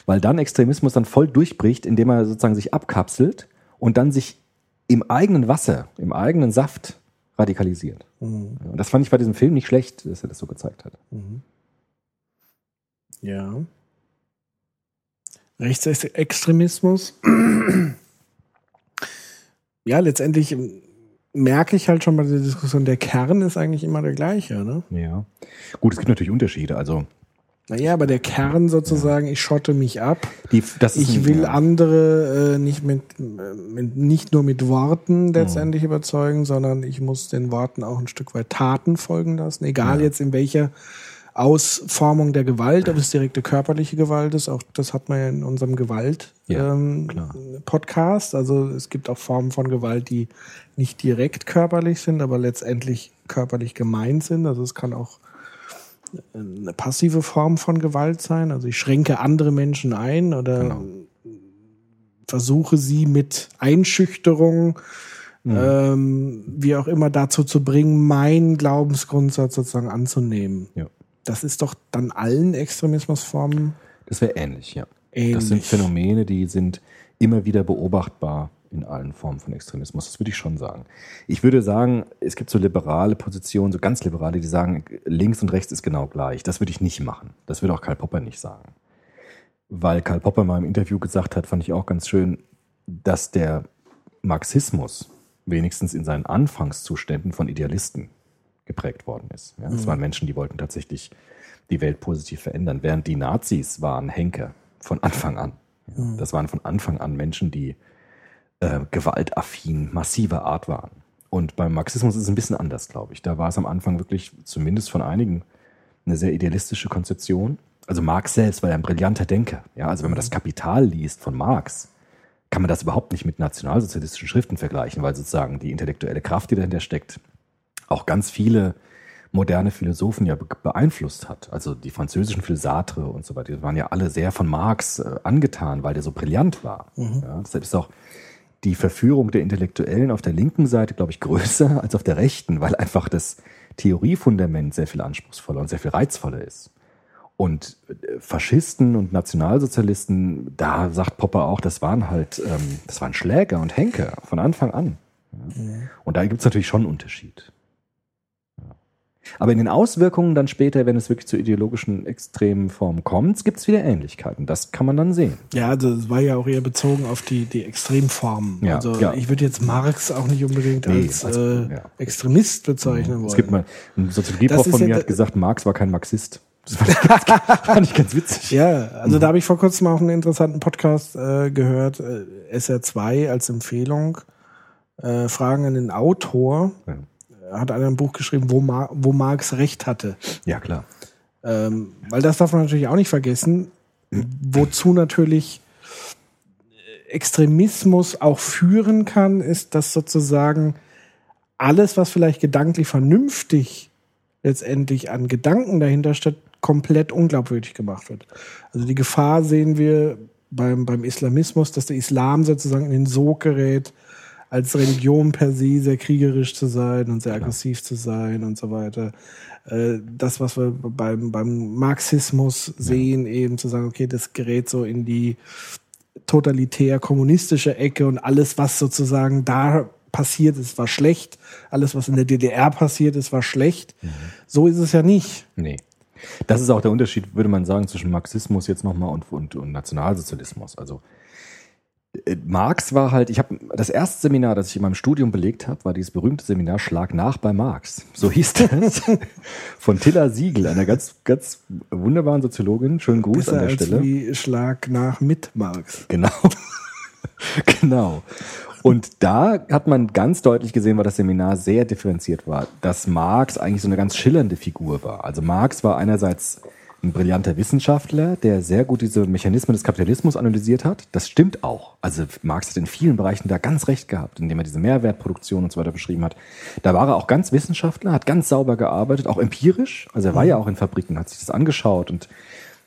weil dann Extremismus dann voll durchbricht, indem er sozusagen sich abkapselt und dann sich im eigenen Wasser, im eigenen Saft radikalisiert. Mhm. Und das fand ich bei diesem Film nicht schlecht, dass er das so gezeigt hat. Ja. Rechtsextremismus. ja, letztendlich merke ich halt schon bei der Diskussion, der Kern ist eigentlich immer der gleiche, ne? Ja. Gut, es gibt natürlich Unterschiede. Also Naja, aber der Kern sozusagen, ich schotte mich ab. die, Ich ein- will ja. andere äh, nicht mit, äh, mit nicht nur mit Worten letztendlich überzeugen, sondern ich muss den Worten auch ein Stück weit Taten folgen lassen, egal jetzt in welcher Ausformung der Gewalt, ob es direkte körperliche Gewalt ist, auch das hat man ja in unserem Gewalt Ja, ähm. Also es gibt auch Formen von Gewalt, die nicht direkt körperlich sind, aber letztendlich körperlich gemeint sind. Also es kann auch eine passive Form von Gewalt sein. Also ich schränke andere Menschen ein oder Genau. versuche sie mit Einschüchterung, Mhm. ähm, wie auch immer, dazu zu bringen, meinen Glaubensgrundsatz sozusagen anzunehmen. Ja. Das ist doch dann allen Extremismusformen Das wäre ähnlich, ja. ähnlich. Das sind Phänomene, die sind immer wieder beobachtbar in allen Formen von Extremismus. Das würde ich schon sagen. Ich würde sagen, es gibt so liberale Positionen, so ganz liberale, die sagen, links und rechts ist genau gleich. Das würde ich nicht machen. Das würde auch Karl Popper nicht sagen. Weil Karl Popper mal im Interview gesagt hat, fand ich auch ganz schön, dass der Marxismus wenigstens in seinen Anfangszuständen von Idealisten geprägt worden ist. Ja, das waren Menschen, die wollten tatsächlich die Welt positiv verändern, während die Nazis waren Henker von Anfang an. Ja, Das waren von Anfang an Menschen, die äh, gewaltaffin, massiver Art waren. Und beim Marxismus ist es ein bisschen anders, glaube ich. Da war es am Anfang wirklich, zumindest von einigen, eine sehr idealistische Konzeption. Also Marx selbst war ja ein brillanter Denker. Ja, also wenn man das Kapital liest von Marx, kann man das überhaupt nicht mit nationalsozialistischen Schriften vergleichen, weil sozusagen die intellektuelle Kraft, die dahinter steckt, auch ganz viele moderne Philosophen ja be- beeinflusst hat. Also die französischen Philosatre und so weiter, die waren ja alle sehr von Marx äh, angetan, weil der so brillant war. Ja, deshalb ist auch die Verführung der Intellektuellen auf der linken Seite, glaube ich, größer als auf der rechten, weil einfach das Theoriefundament sehr viel anspruchsvoller und sehr viel reizvoller ist. Und äh, Faschisten und Nationalsozialisten, da sagt Popper auch, das waren halt, ähm, das waren Schläger und Henker von Anfang an. Ja. Und da gibt es natürlich schon einen Unterschied. Aber in den Auswirkungen dann später, wenn es wirklich zu ideologischen extremen Formen kommt, gibt es wieder Ähnlichkeiten. Das kann man dann sehen. Ja, also es war ja auch eher bezogen auf die, die Extremformen. Ja, also ja. ich würde jetzt Marx auch nicht unbedingt Nee, als, als- äh, ja. Extremist bezeichnen wollen. Es gibt mal, ein Soziologieprof von mir hat gesagt, Marx war kein Marxist. Das fand ich ganz, fand ich ganz witzig. Ja, also da habe ich vor kurzem auch einen interessanten Podcast äh, gehört, äh, SR2 als Empfehlung. Äh, Fragen an den Autor. Ja. Hat einer ein Buch geschrieben, wo, Mar wo Marx recht hatte. Ja, klar. Ähm, weil das darf man natürlich auch nicht vergessen, wozu natürlich Extremismus auch führen kann, ist, dass sozusagen alles, was vielleicht gedanklich vernünftig letztendlich an Gedanken dahinter steht, komplett unglaubwürdig gemacht wird. Also die Gefahr sehen wir beim, beim Islamismus, dass der Islam sozusagen in den Sog gerät, als Religion per se sehr kriegerisch zu sein und sehr aggressiv zu sein und so weiter. Äh, Das, was wir beim, beim Marxismus sehen, eben zu sagen, okay, das gerät so in die totalitär kommunistische Ecke und alles, was sozusagen da passiert ist, war schlecht. Alles, was in der DDR passiert ist, war schlecht. So ist es ja nicht. Nee. Das ist auch der Unterschied, würde man sagen, zwischen Marxismus jetzt nochmal und, und, und Nationalsozialismus. Also Marx war halt, ich habe das erste Seminar, das ich in meinem Studium belegt habe, war dieses berühmte Seminar Schlag nach bei Marx. So hieß das. Von Tilla Siegel, einer ganz, ganz wunderbaren Soziologin. Schönen Gruß Besser an der als Stelle. wie Schlag nach mit Marx. Genau. genau. Und da hat man ganz deutlich gesehen, weil das Seminar sehr differenziert war, dass Marx eigentlich so eine ganz schillernde Figur war. Also Marx war einerseits ein brillanter Wissenschaftler, der sehr gut diese Mechanismen des Kapitalismus analysiert hat. Das stimmt auch. Also Marx hat in vielen Bereichen da ganz recht gehabt, indem er diese Mehrwertproduktion und so weiter beschrieben hat. Da war er auch ganz Wissenschaftler, hat ganz sauber gearbeitet, auch empirisch. Also er war ja auch in Fabriken, hat sich das angeschaut und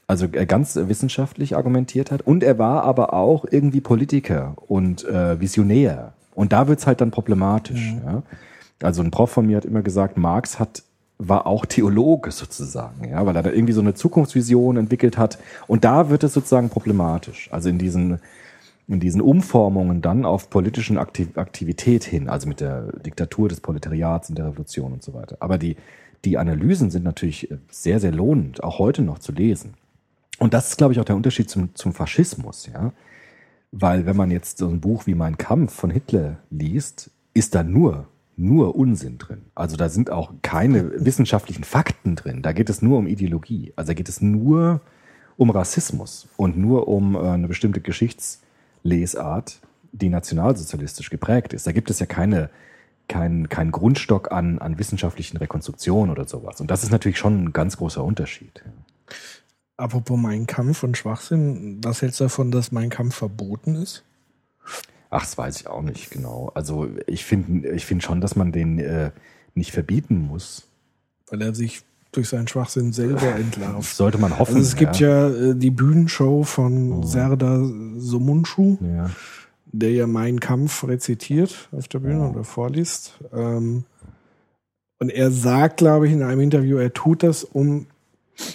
also er ganz wissenschaftlich argumentiert hat. Und er war aber auch irgendwie Politiker und äh, Visionär. Und da wird's halt dann problematisch. Ja. Also ein Prof von mir hat immer gesagt, Marx hat war auch Theologe sozusagen, ja, weil er da irgendwie so eine Zukunftsvision entwickelt hat. Und da wird es sozusagen problematisch. Also in diesen in diesen Umformungen dann auf politischen Aktiv Aktivität hin, also mit der Diktatur des Proletariats und der Revolution und so weiter. Aber die, die Analysen sind natürlich sehr, sehr lohnend, auch heute noch zu lesen. Und das ist, glaube ich, auch der Unterschied zum, zum Faschismus, ja. Weil wenn man jetzt so ein Buch wie Mein Kampf von Hitler liest, ist da nur, nur Unsinn drin. Also da sind auch keine wissenschaftlichen Fakten drin. Da geht es nur um Ideologie. Also da geht es nur um Rassismus und nur um äh, eine bestimmte Geschichtslesart, die nationalsozialistisch geprägt ist. Da gibt es ja keine, keinen kein Grundstock an, an wissenschaftlichen Rekonstruktionen oder sowas. Und das ist natürlich schon ein ganz großer Unterschied. Apropos Mein Kampf und Schwachsinn, was hältst du davon, dass Mein Kampf verboten ist? Ach, das weiß ich auch nicht genau. Also ich finde ich finde schon, dass man den äh, nicht verbieten muss. Weil er sich durch seinen Schwachsinn selber entlarvt. Sollte man hoffen. Also es gibt ja, äh, die Bühnenshow von Serdar Somuncu, ja. der ja Mein Kampf rezitiert auf der Bühne oder vorliest. Ähm, und er sagt, glaube ich, in einem Interview, er tut das, um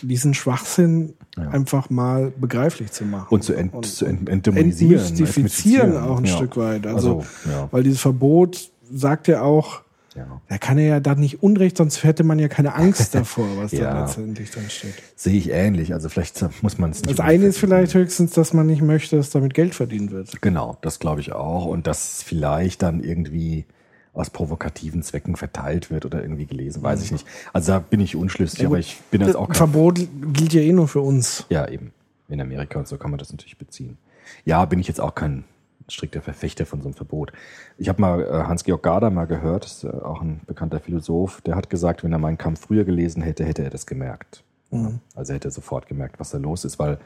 diesen Schwachsinn Ja. einfach mal begreiflich zu machen. Und zu, ent, zu ent, entdämonisieren. entmystifizieren auch ein ja. Stück weit. Also, Also, ja. weil dieses Verbot sagt ja auch, ja. da kann er ja da nicht Unrecht, sonst hätte man ja keine Angst davor, was Ja. da letztendlich dann steht. Sehe ich ähnlich. Also vielleicht muss man es nicht. Das eine ist vielleicht höchstens, dass man nicht möchte, dass damit Geld verdient wird. Genau, das glaube ich auch. Und dass vielleicht dann irgendwie aus provokativen Zwecken verteilt wird oder irgendwie gelesen, weiß ich nicht. Also da bin ich unschlüssig, aber ich bin jetzt auch kein Verbot gilt ja eh nur für uns. Ja, eben. In Amerika und so kann man das natürlich beziehen. Ja, bin ich jetzt auch kein strikter Verfechter von so einem Verbot. Ich habe mal äh, Hans-Georg Gadamer gehört, ist, äh, auch ein bekannter Philosoph, der hat gesagt, wenn er meinen Kampf früher gelesen hätte, hätte er das gemerkt. Ja, also hätte er sofort gemerkt, was da los ist, weil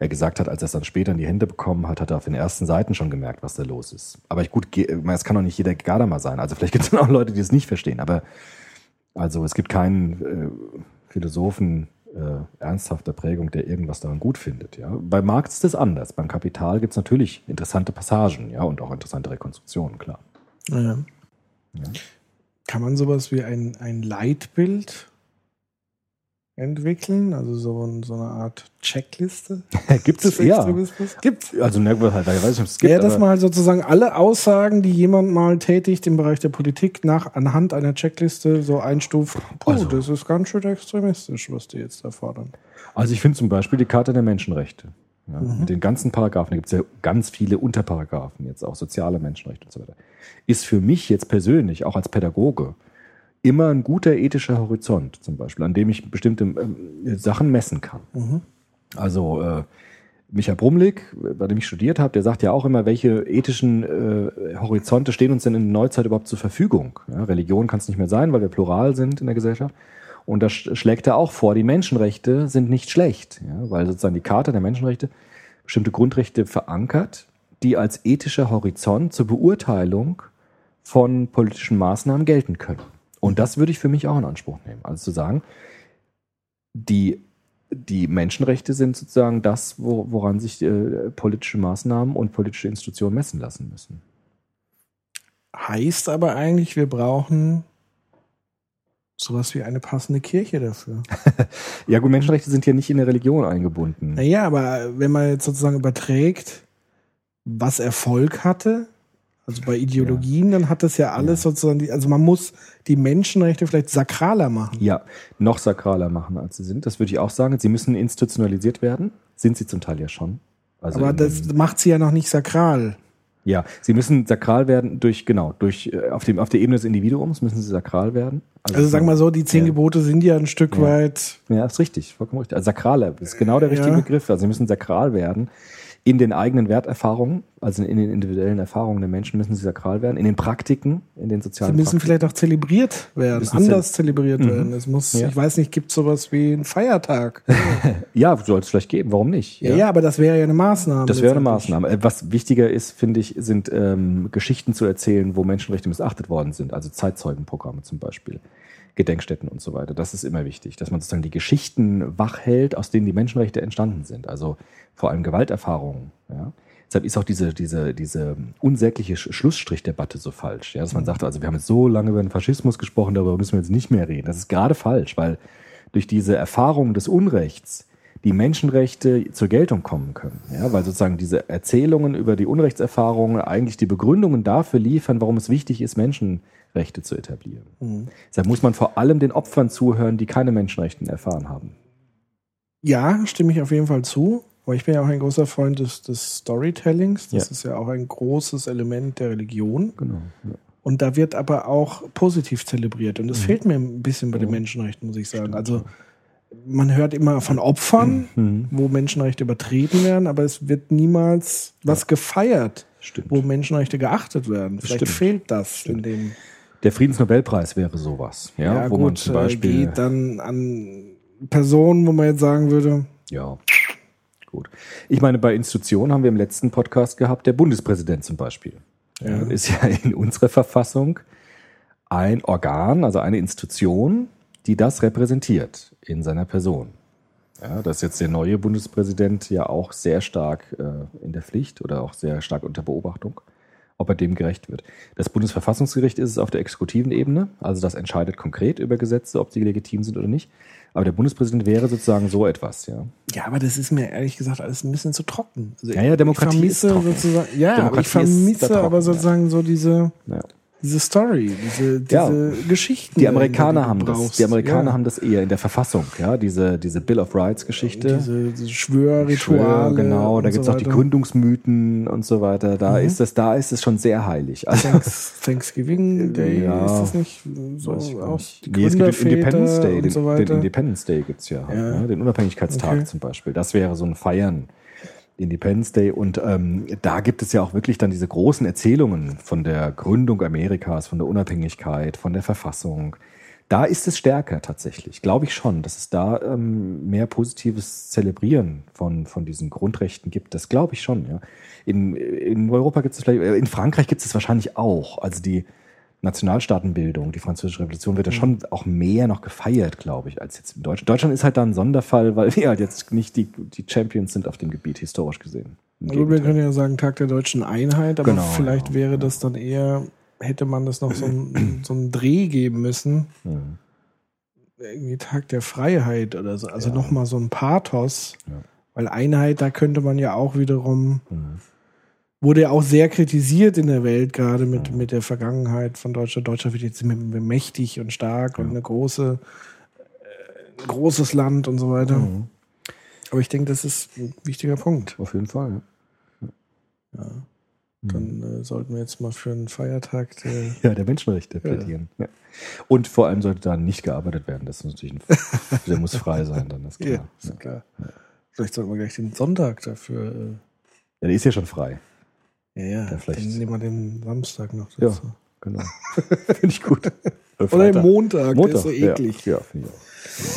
er gesagt hat, als er es dann später in die Hände bekommen hat, hat er auf den ersten Seiten schon gemerkt, was da los ist. Aber ich gut, es kann doch nicht jeder Gadamer sein. Also vielleicht gibt es dann auch Leute, die es nicht verstehen. Aber also es gibt keinen äh, Philosophen äh, ernsthafter Prägung, der irgendwas daran gut findet. Ja? Bei Marx ist das anders. Beim Kapital gibt es natürlich interessante Passagen, ja, und auch interessante Rekonstruktionen, klar. Ja. Kann man sowas wie ein, ein Leitbild entwickeln? Also so, so eine Art Checkliste? gibt es ja. Gibt Also ne, halt, ich weiß nicht, ob es gibt. Ja, dass aber- mal sozusagen alle Aussagen, die jemand mal tätigt im Bereich der Politik, nach anhand einer Checkliste so einstuft. Puh, Also- das ist ganz schön extremistisch, was die jetzt da fordern. Also ich finde zum Beispiel die Charta der Menschenrechte. Ja, Mit den ganzen Paragraphen, da gibt es ja ganz viele Unterparagraphen, jetzt auch soziale Menschenrechte und so weiter. Ist für mich jetzt persönlich, auch als Pädagoge, immer ein guter ethischer Horizont, zum Beispiel, an dem ich bestimmte ähm, Sachen messen kann. Also äh, Michael Brumlik, bei dem ich studiert habe, der sagt ja auch immer, welche ethischen äh, Horizonte stehen uns denn in der Neuzeit überhaupt zur Verfügung. Ja, Religion kann es nicht mehr sein, weil wir plural sind in der Gesellschaft. Und da sch- schlägt er auch vor, die Menschenrechte sind nicht schlecht, ja, weil sozusagen die Charta der Menschenrechte bestimmte Grundrechte verankert, die als ethischer Horizont zur Beurteilung von politischen Maßnahmen gelten können. Und das würde ich für mich auch in Anspruch nehmen. Also zu sagen, die, die Menschenrechte sind sozusagen das, wo, woran sich äh, politische Maßnahmen und politische Institutionen messen lassen müssen. Heißt aber eigentlich, wir brauchen sowas wie eine passende Kirche dafür. Ja gut, Menschenrechte sind ja nicht in der Religion eingebunden. Naja, aber wenn man jetzt sozusagen überträgt, was Erfolg hatte, also bei Ideologien, dann hat das ja alles sozusagen, die, also man muss die Menschenrechte vielleicht sakraler machen. Ja, noch sakraler machen, als sie sind. Das würde ich auch sagen. Sie müssen institutionalisiert werden. Sind sie zum Teil ja schon. Also aber das macht sie ja noch nicht sakral. Ja, sie müssen sakral werden durch, genau, durch, äh, auf, dem, auf der Ebene des Individuums müssen sie sakral werden. Also sagen wir so, die zehn Ja. Gebote sind ja ein Stück Ja. weit, Ja, ist richtig, vollkommen richtig. Also sakraler ist genau der richtige Ja. Begriff. Also sie müssen sakral werden. In den eigenen Werterfahrungen, also in den individuellen Erfahrungen der Menschen müssen sie sakral werden. In den Praktiken, in den sie sozialen müssen Praktiken. vielleicht auch zelebriert werden, anders zelebriert werden. Es muss, Ja. ich weiß nicht, gibt es sowas wie einen Feiertag? Ja, soll es vielleicht geben, warum nicht? Ja, ja, aber das wäre ja eine Maßnahme. Das wäre eine. Maßnahme. Äh, Was wichtiger ist, finde ich, sind ähm, Geschichten zu erzählen, wo Menschenrechte missachtet worden sind. Also Zeitzeugenprogramme zum Beispiel, Gedenkstätten und so weiter. Das ist immer wichtig, dass man sozusagen die Geschichten wach hält, aus denen die Menschenrechte entstanden sind. Also vor allem Gewalterfahrungen. Ja. Deshalb ist auch diese, diese, diese unsägliche Sch- Schlussstrichdebatte so falsch. Ja, dass man sagt, also wir haben jetzt so lange über den Faschismus gesprochen, darüber müssen wir jetzt nicht mehr reden. Das ist gerade falsch, weil durch diese Erfahrung des Unrechts die Menschenrechte zur Geltung kommen können. Ja, weil sozusagen diese Erzählungen über die Unrechtserfahrungen eigentlich die Begründungen dafür liefern, warum es wichtig ist, Menschenrechte zu etablieren. Deshalb muss man vor allem den Opfern zuhören, die keine Menschenrechte erfahren haben. Ja, stimme ich auf jeden Fall zu. Aber ich bin ja auch ein großer Freund des, des Storytellings. Das Ja. ist ja auch ein großes Element der Religion. Genau. Ja. Und da wird aber auch positiv zelebriert. Und das Mhm. fehlt mir ein bisschen bei den Menschenrechten, muss ich sagen. Also man hört immer von Opfern, Mhm. wo Menschenrechte übertreten werden, aber es wird niemals was gefeiert, Stimmt. wo Menschenrechte geachtet werden. Vielleicht stimmt. fehlt das in dem. Der Friedensnobelpreis wäre sowas. Ja, Ja, wo man gut, zum äh, Beispiel. geht dann an Personen, wo man jetzt sagen würde, Ja, gut. Ich meine, bei Institutionen haben wir im letzten Podcast gehabt, der Bundespräsident zum Beispiel. Ja. Ist ja in unserer Verfassung ein Organ, also eine Institution, die das repräsentiert in seiner Person. Ja, das ist jetzt der neue Bundespräsident ja auch sehr stark äh, in der Pflicht oder auch sehr stark unter Beobachtung, ob er dem gerecht wird. Das Bundesverfassungsgericht ist es auf der exekutiven Ebene, also das entscheidet konkret über Gesetze, ob sie legitim sind oder nicht. Aber der Bundespräsident wäre sozusagen so etwas, ja. Ja, aber das ist mir ehrlich gesagt alles ein bisschen zu trocken. Also Ja, ja, Demokratie ich ist trocken. sozusagen, ja, aber ich Demokratie ist vermisse trocken, aber ja. sozusagen so diese, ja. Diese Story, diese, Ja. diese Geschichten. Die Amerikaner haben das. Die Amerikaner ja. haben das eher in der Verfassung, ja, diese, diese Bill of Rights Geschichte. diese, diese Schwör, Schwörrituale. genau, da gibt's so auch die. Gründungsmythen und so weiter. Da ist das, da ist es schon sehr heilig. Also, Thanks, Thanksgiving Day, Ja. ist das nicht so auch nicht. die Nee, es gibt den Independence Day, den, so den? Independence Day gibt's ja, halt, Ja. ne? den Unabhängigkeitstag Okay. zum Beispiel. Das wäre so ein Feiern. Independence Day und ähm, da gibt es ja auch wirklich dann diese großen Erzählungen von der Gründung Amerikas, von der Unabhängigkeit, von der Verfassung. Da ist es stärker tatsächlich, glaube ich schon, dass es da ähm, mehr positives Zelebrieren von, von diesen Grundrechten gibt. Das glaube ich schon, ja. In, in Europa gibt es vielleicht, äh, in Frankreich gibt es wahrscheinlich auch. Also die Nationalstaatenbildung, die Französische Revolution wird ja schon auch mehr noch gefeiert, glaube ich, als jetzt in Deutschland. Deutschland ist halt da ein Sonderfall, weil wir halt jetzt nicht die, die Champions sind auf dem Gebiet, historisch gesehen. Gut, wir können ja sagen Tag der deutschen Einheit, aber Genau, vielleicht ja, wäre das dann eher, hätte man das noch so einen so einen Dreh geben müssen. Mhm. Irgendwie Tag der Freiheit oder so. Also Ja. nochmal so ein Pathos. Ja. Weil Einheit, da könnte man ja auch wiederum, Mhm. Wurde ja auch sehr kritisiert in der Welt, gerade mit, mit der Vergangenheit von Deutschland. Deutschland wird jetzt mächtig und stark und eine große, äh, ein großes Land und so weiter. Mhm. Aber ich denke, das ist ein wichtiger Punkt. Auf jeden Fall. Ja. Dann äh, sollten wir jetzt mal für einen Feiertag äh, Ja, der Menschenrechte plädieren. Ja. Und vor allem sollte da nicht gearbeitet werden. Das ist natürlich ein, der muss frei sein, dann ist klar. Ja, ist klar. Vielleicht sollten wir gleich den Sonntag dafür. Äh, Ja, der ist ja schon frei. Ja, ja, Ja, vielleicht- dann nehmen wir den Samstag noch Ja, dazu. genau. Finde ich gut. Oder Freitag. den Montag, Montag, der ist so eklig. Ja, ja finde ich auch.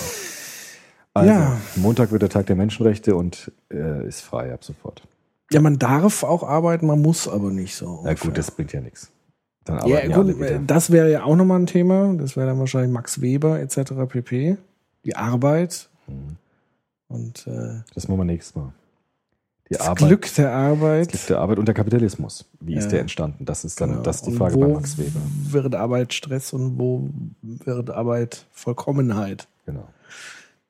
Also, Ja. Montag wird der Tag der Menschenrechte und äh, ist frei ab sofort. Ja, man darf auch arbeiten, man muss aber nicht so. Na ungefähr. gut, das bringt ja nichts. Dann ja, arbeiten ja, gut, wieder. das wäre ja auch nochmal ein Thema. Das wäre dann wahrscheinlich Max Weber etc. pp. Die Arbeit Mhm. und äh, Das machen wir nächstes Mal. Die das Arbeit, Glück der Arbeit. Glück der Arbeit und der Kapitalismus. Wie Ja. ist der entstanden? Das ist dann Genau. das ist die Und Frage wo bei Max Weber. wird Arbeit Stress und wo wird Arbeit Vollkommenheit? Genau.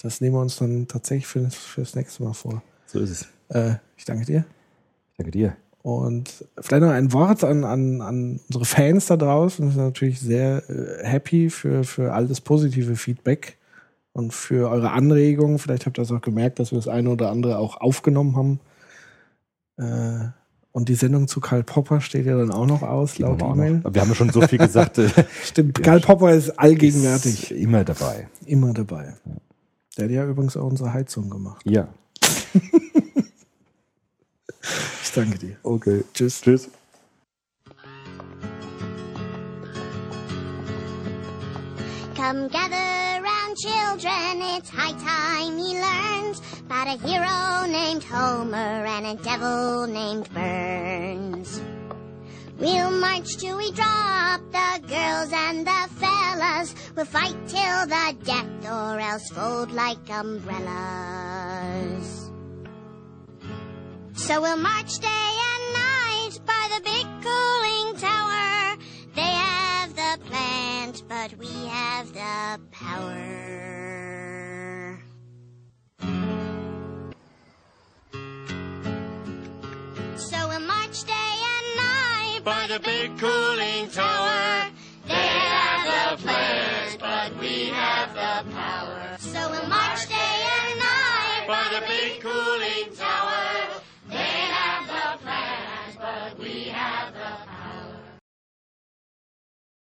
Das nehmen wir uns dann tatsächlich für, fürs nächste Mal vor. So ist es. Äh, ich danke dir. Ich danke dir. Und vielleicht noch ein Wort an, an, an unsere Fans da draußen. Wir sind natürlich sehr äh, happy für, für all das positive Feedback und für eure Anregungen. Vielleicht habt ihr das auch gemerkt, dass wir das eine oder andere auch aufgenommen haben. Äh, und die Sendung zu Karl Popper steht ja dann auch noch aus, Die laut E-Mail. Wir haben ja schon so viel gesagt. äh, Stimmt, Karl. Popper ist allgegenwärtig. Ist immer dabei. Immer dabei. Der hat ja übrigens auch unsere Heizung gemacht. Ja. Ich danke dir. Okay. Tschüss. Tschüss. Come gather children, it's high time he learns about a hero named Homer and a devil named Burns. We'll march till we drop the girls and the fellas. We'll fight till the death or else fold like umbrellas. So we'll march day and night by the big cooling tower. They plant, but we have the power. So we'll march day and night by the big cooling tower. They have the plant, but we have the power. So we'll march day and night by the big cooling tower.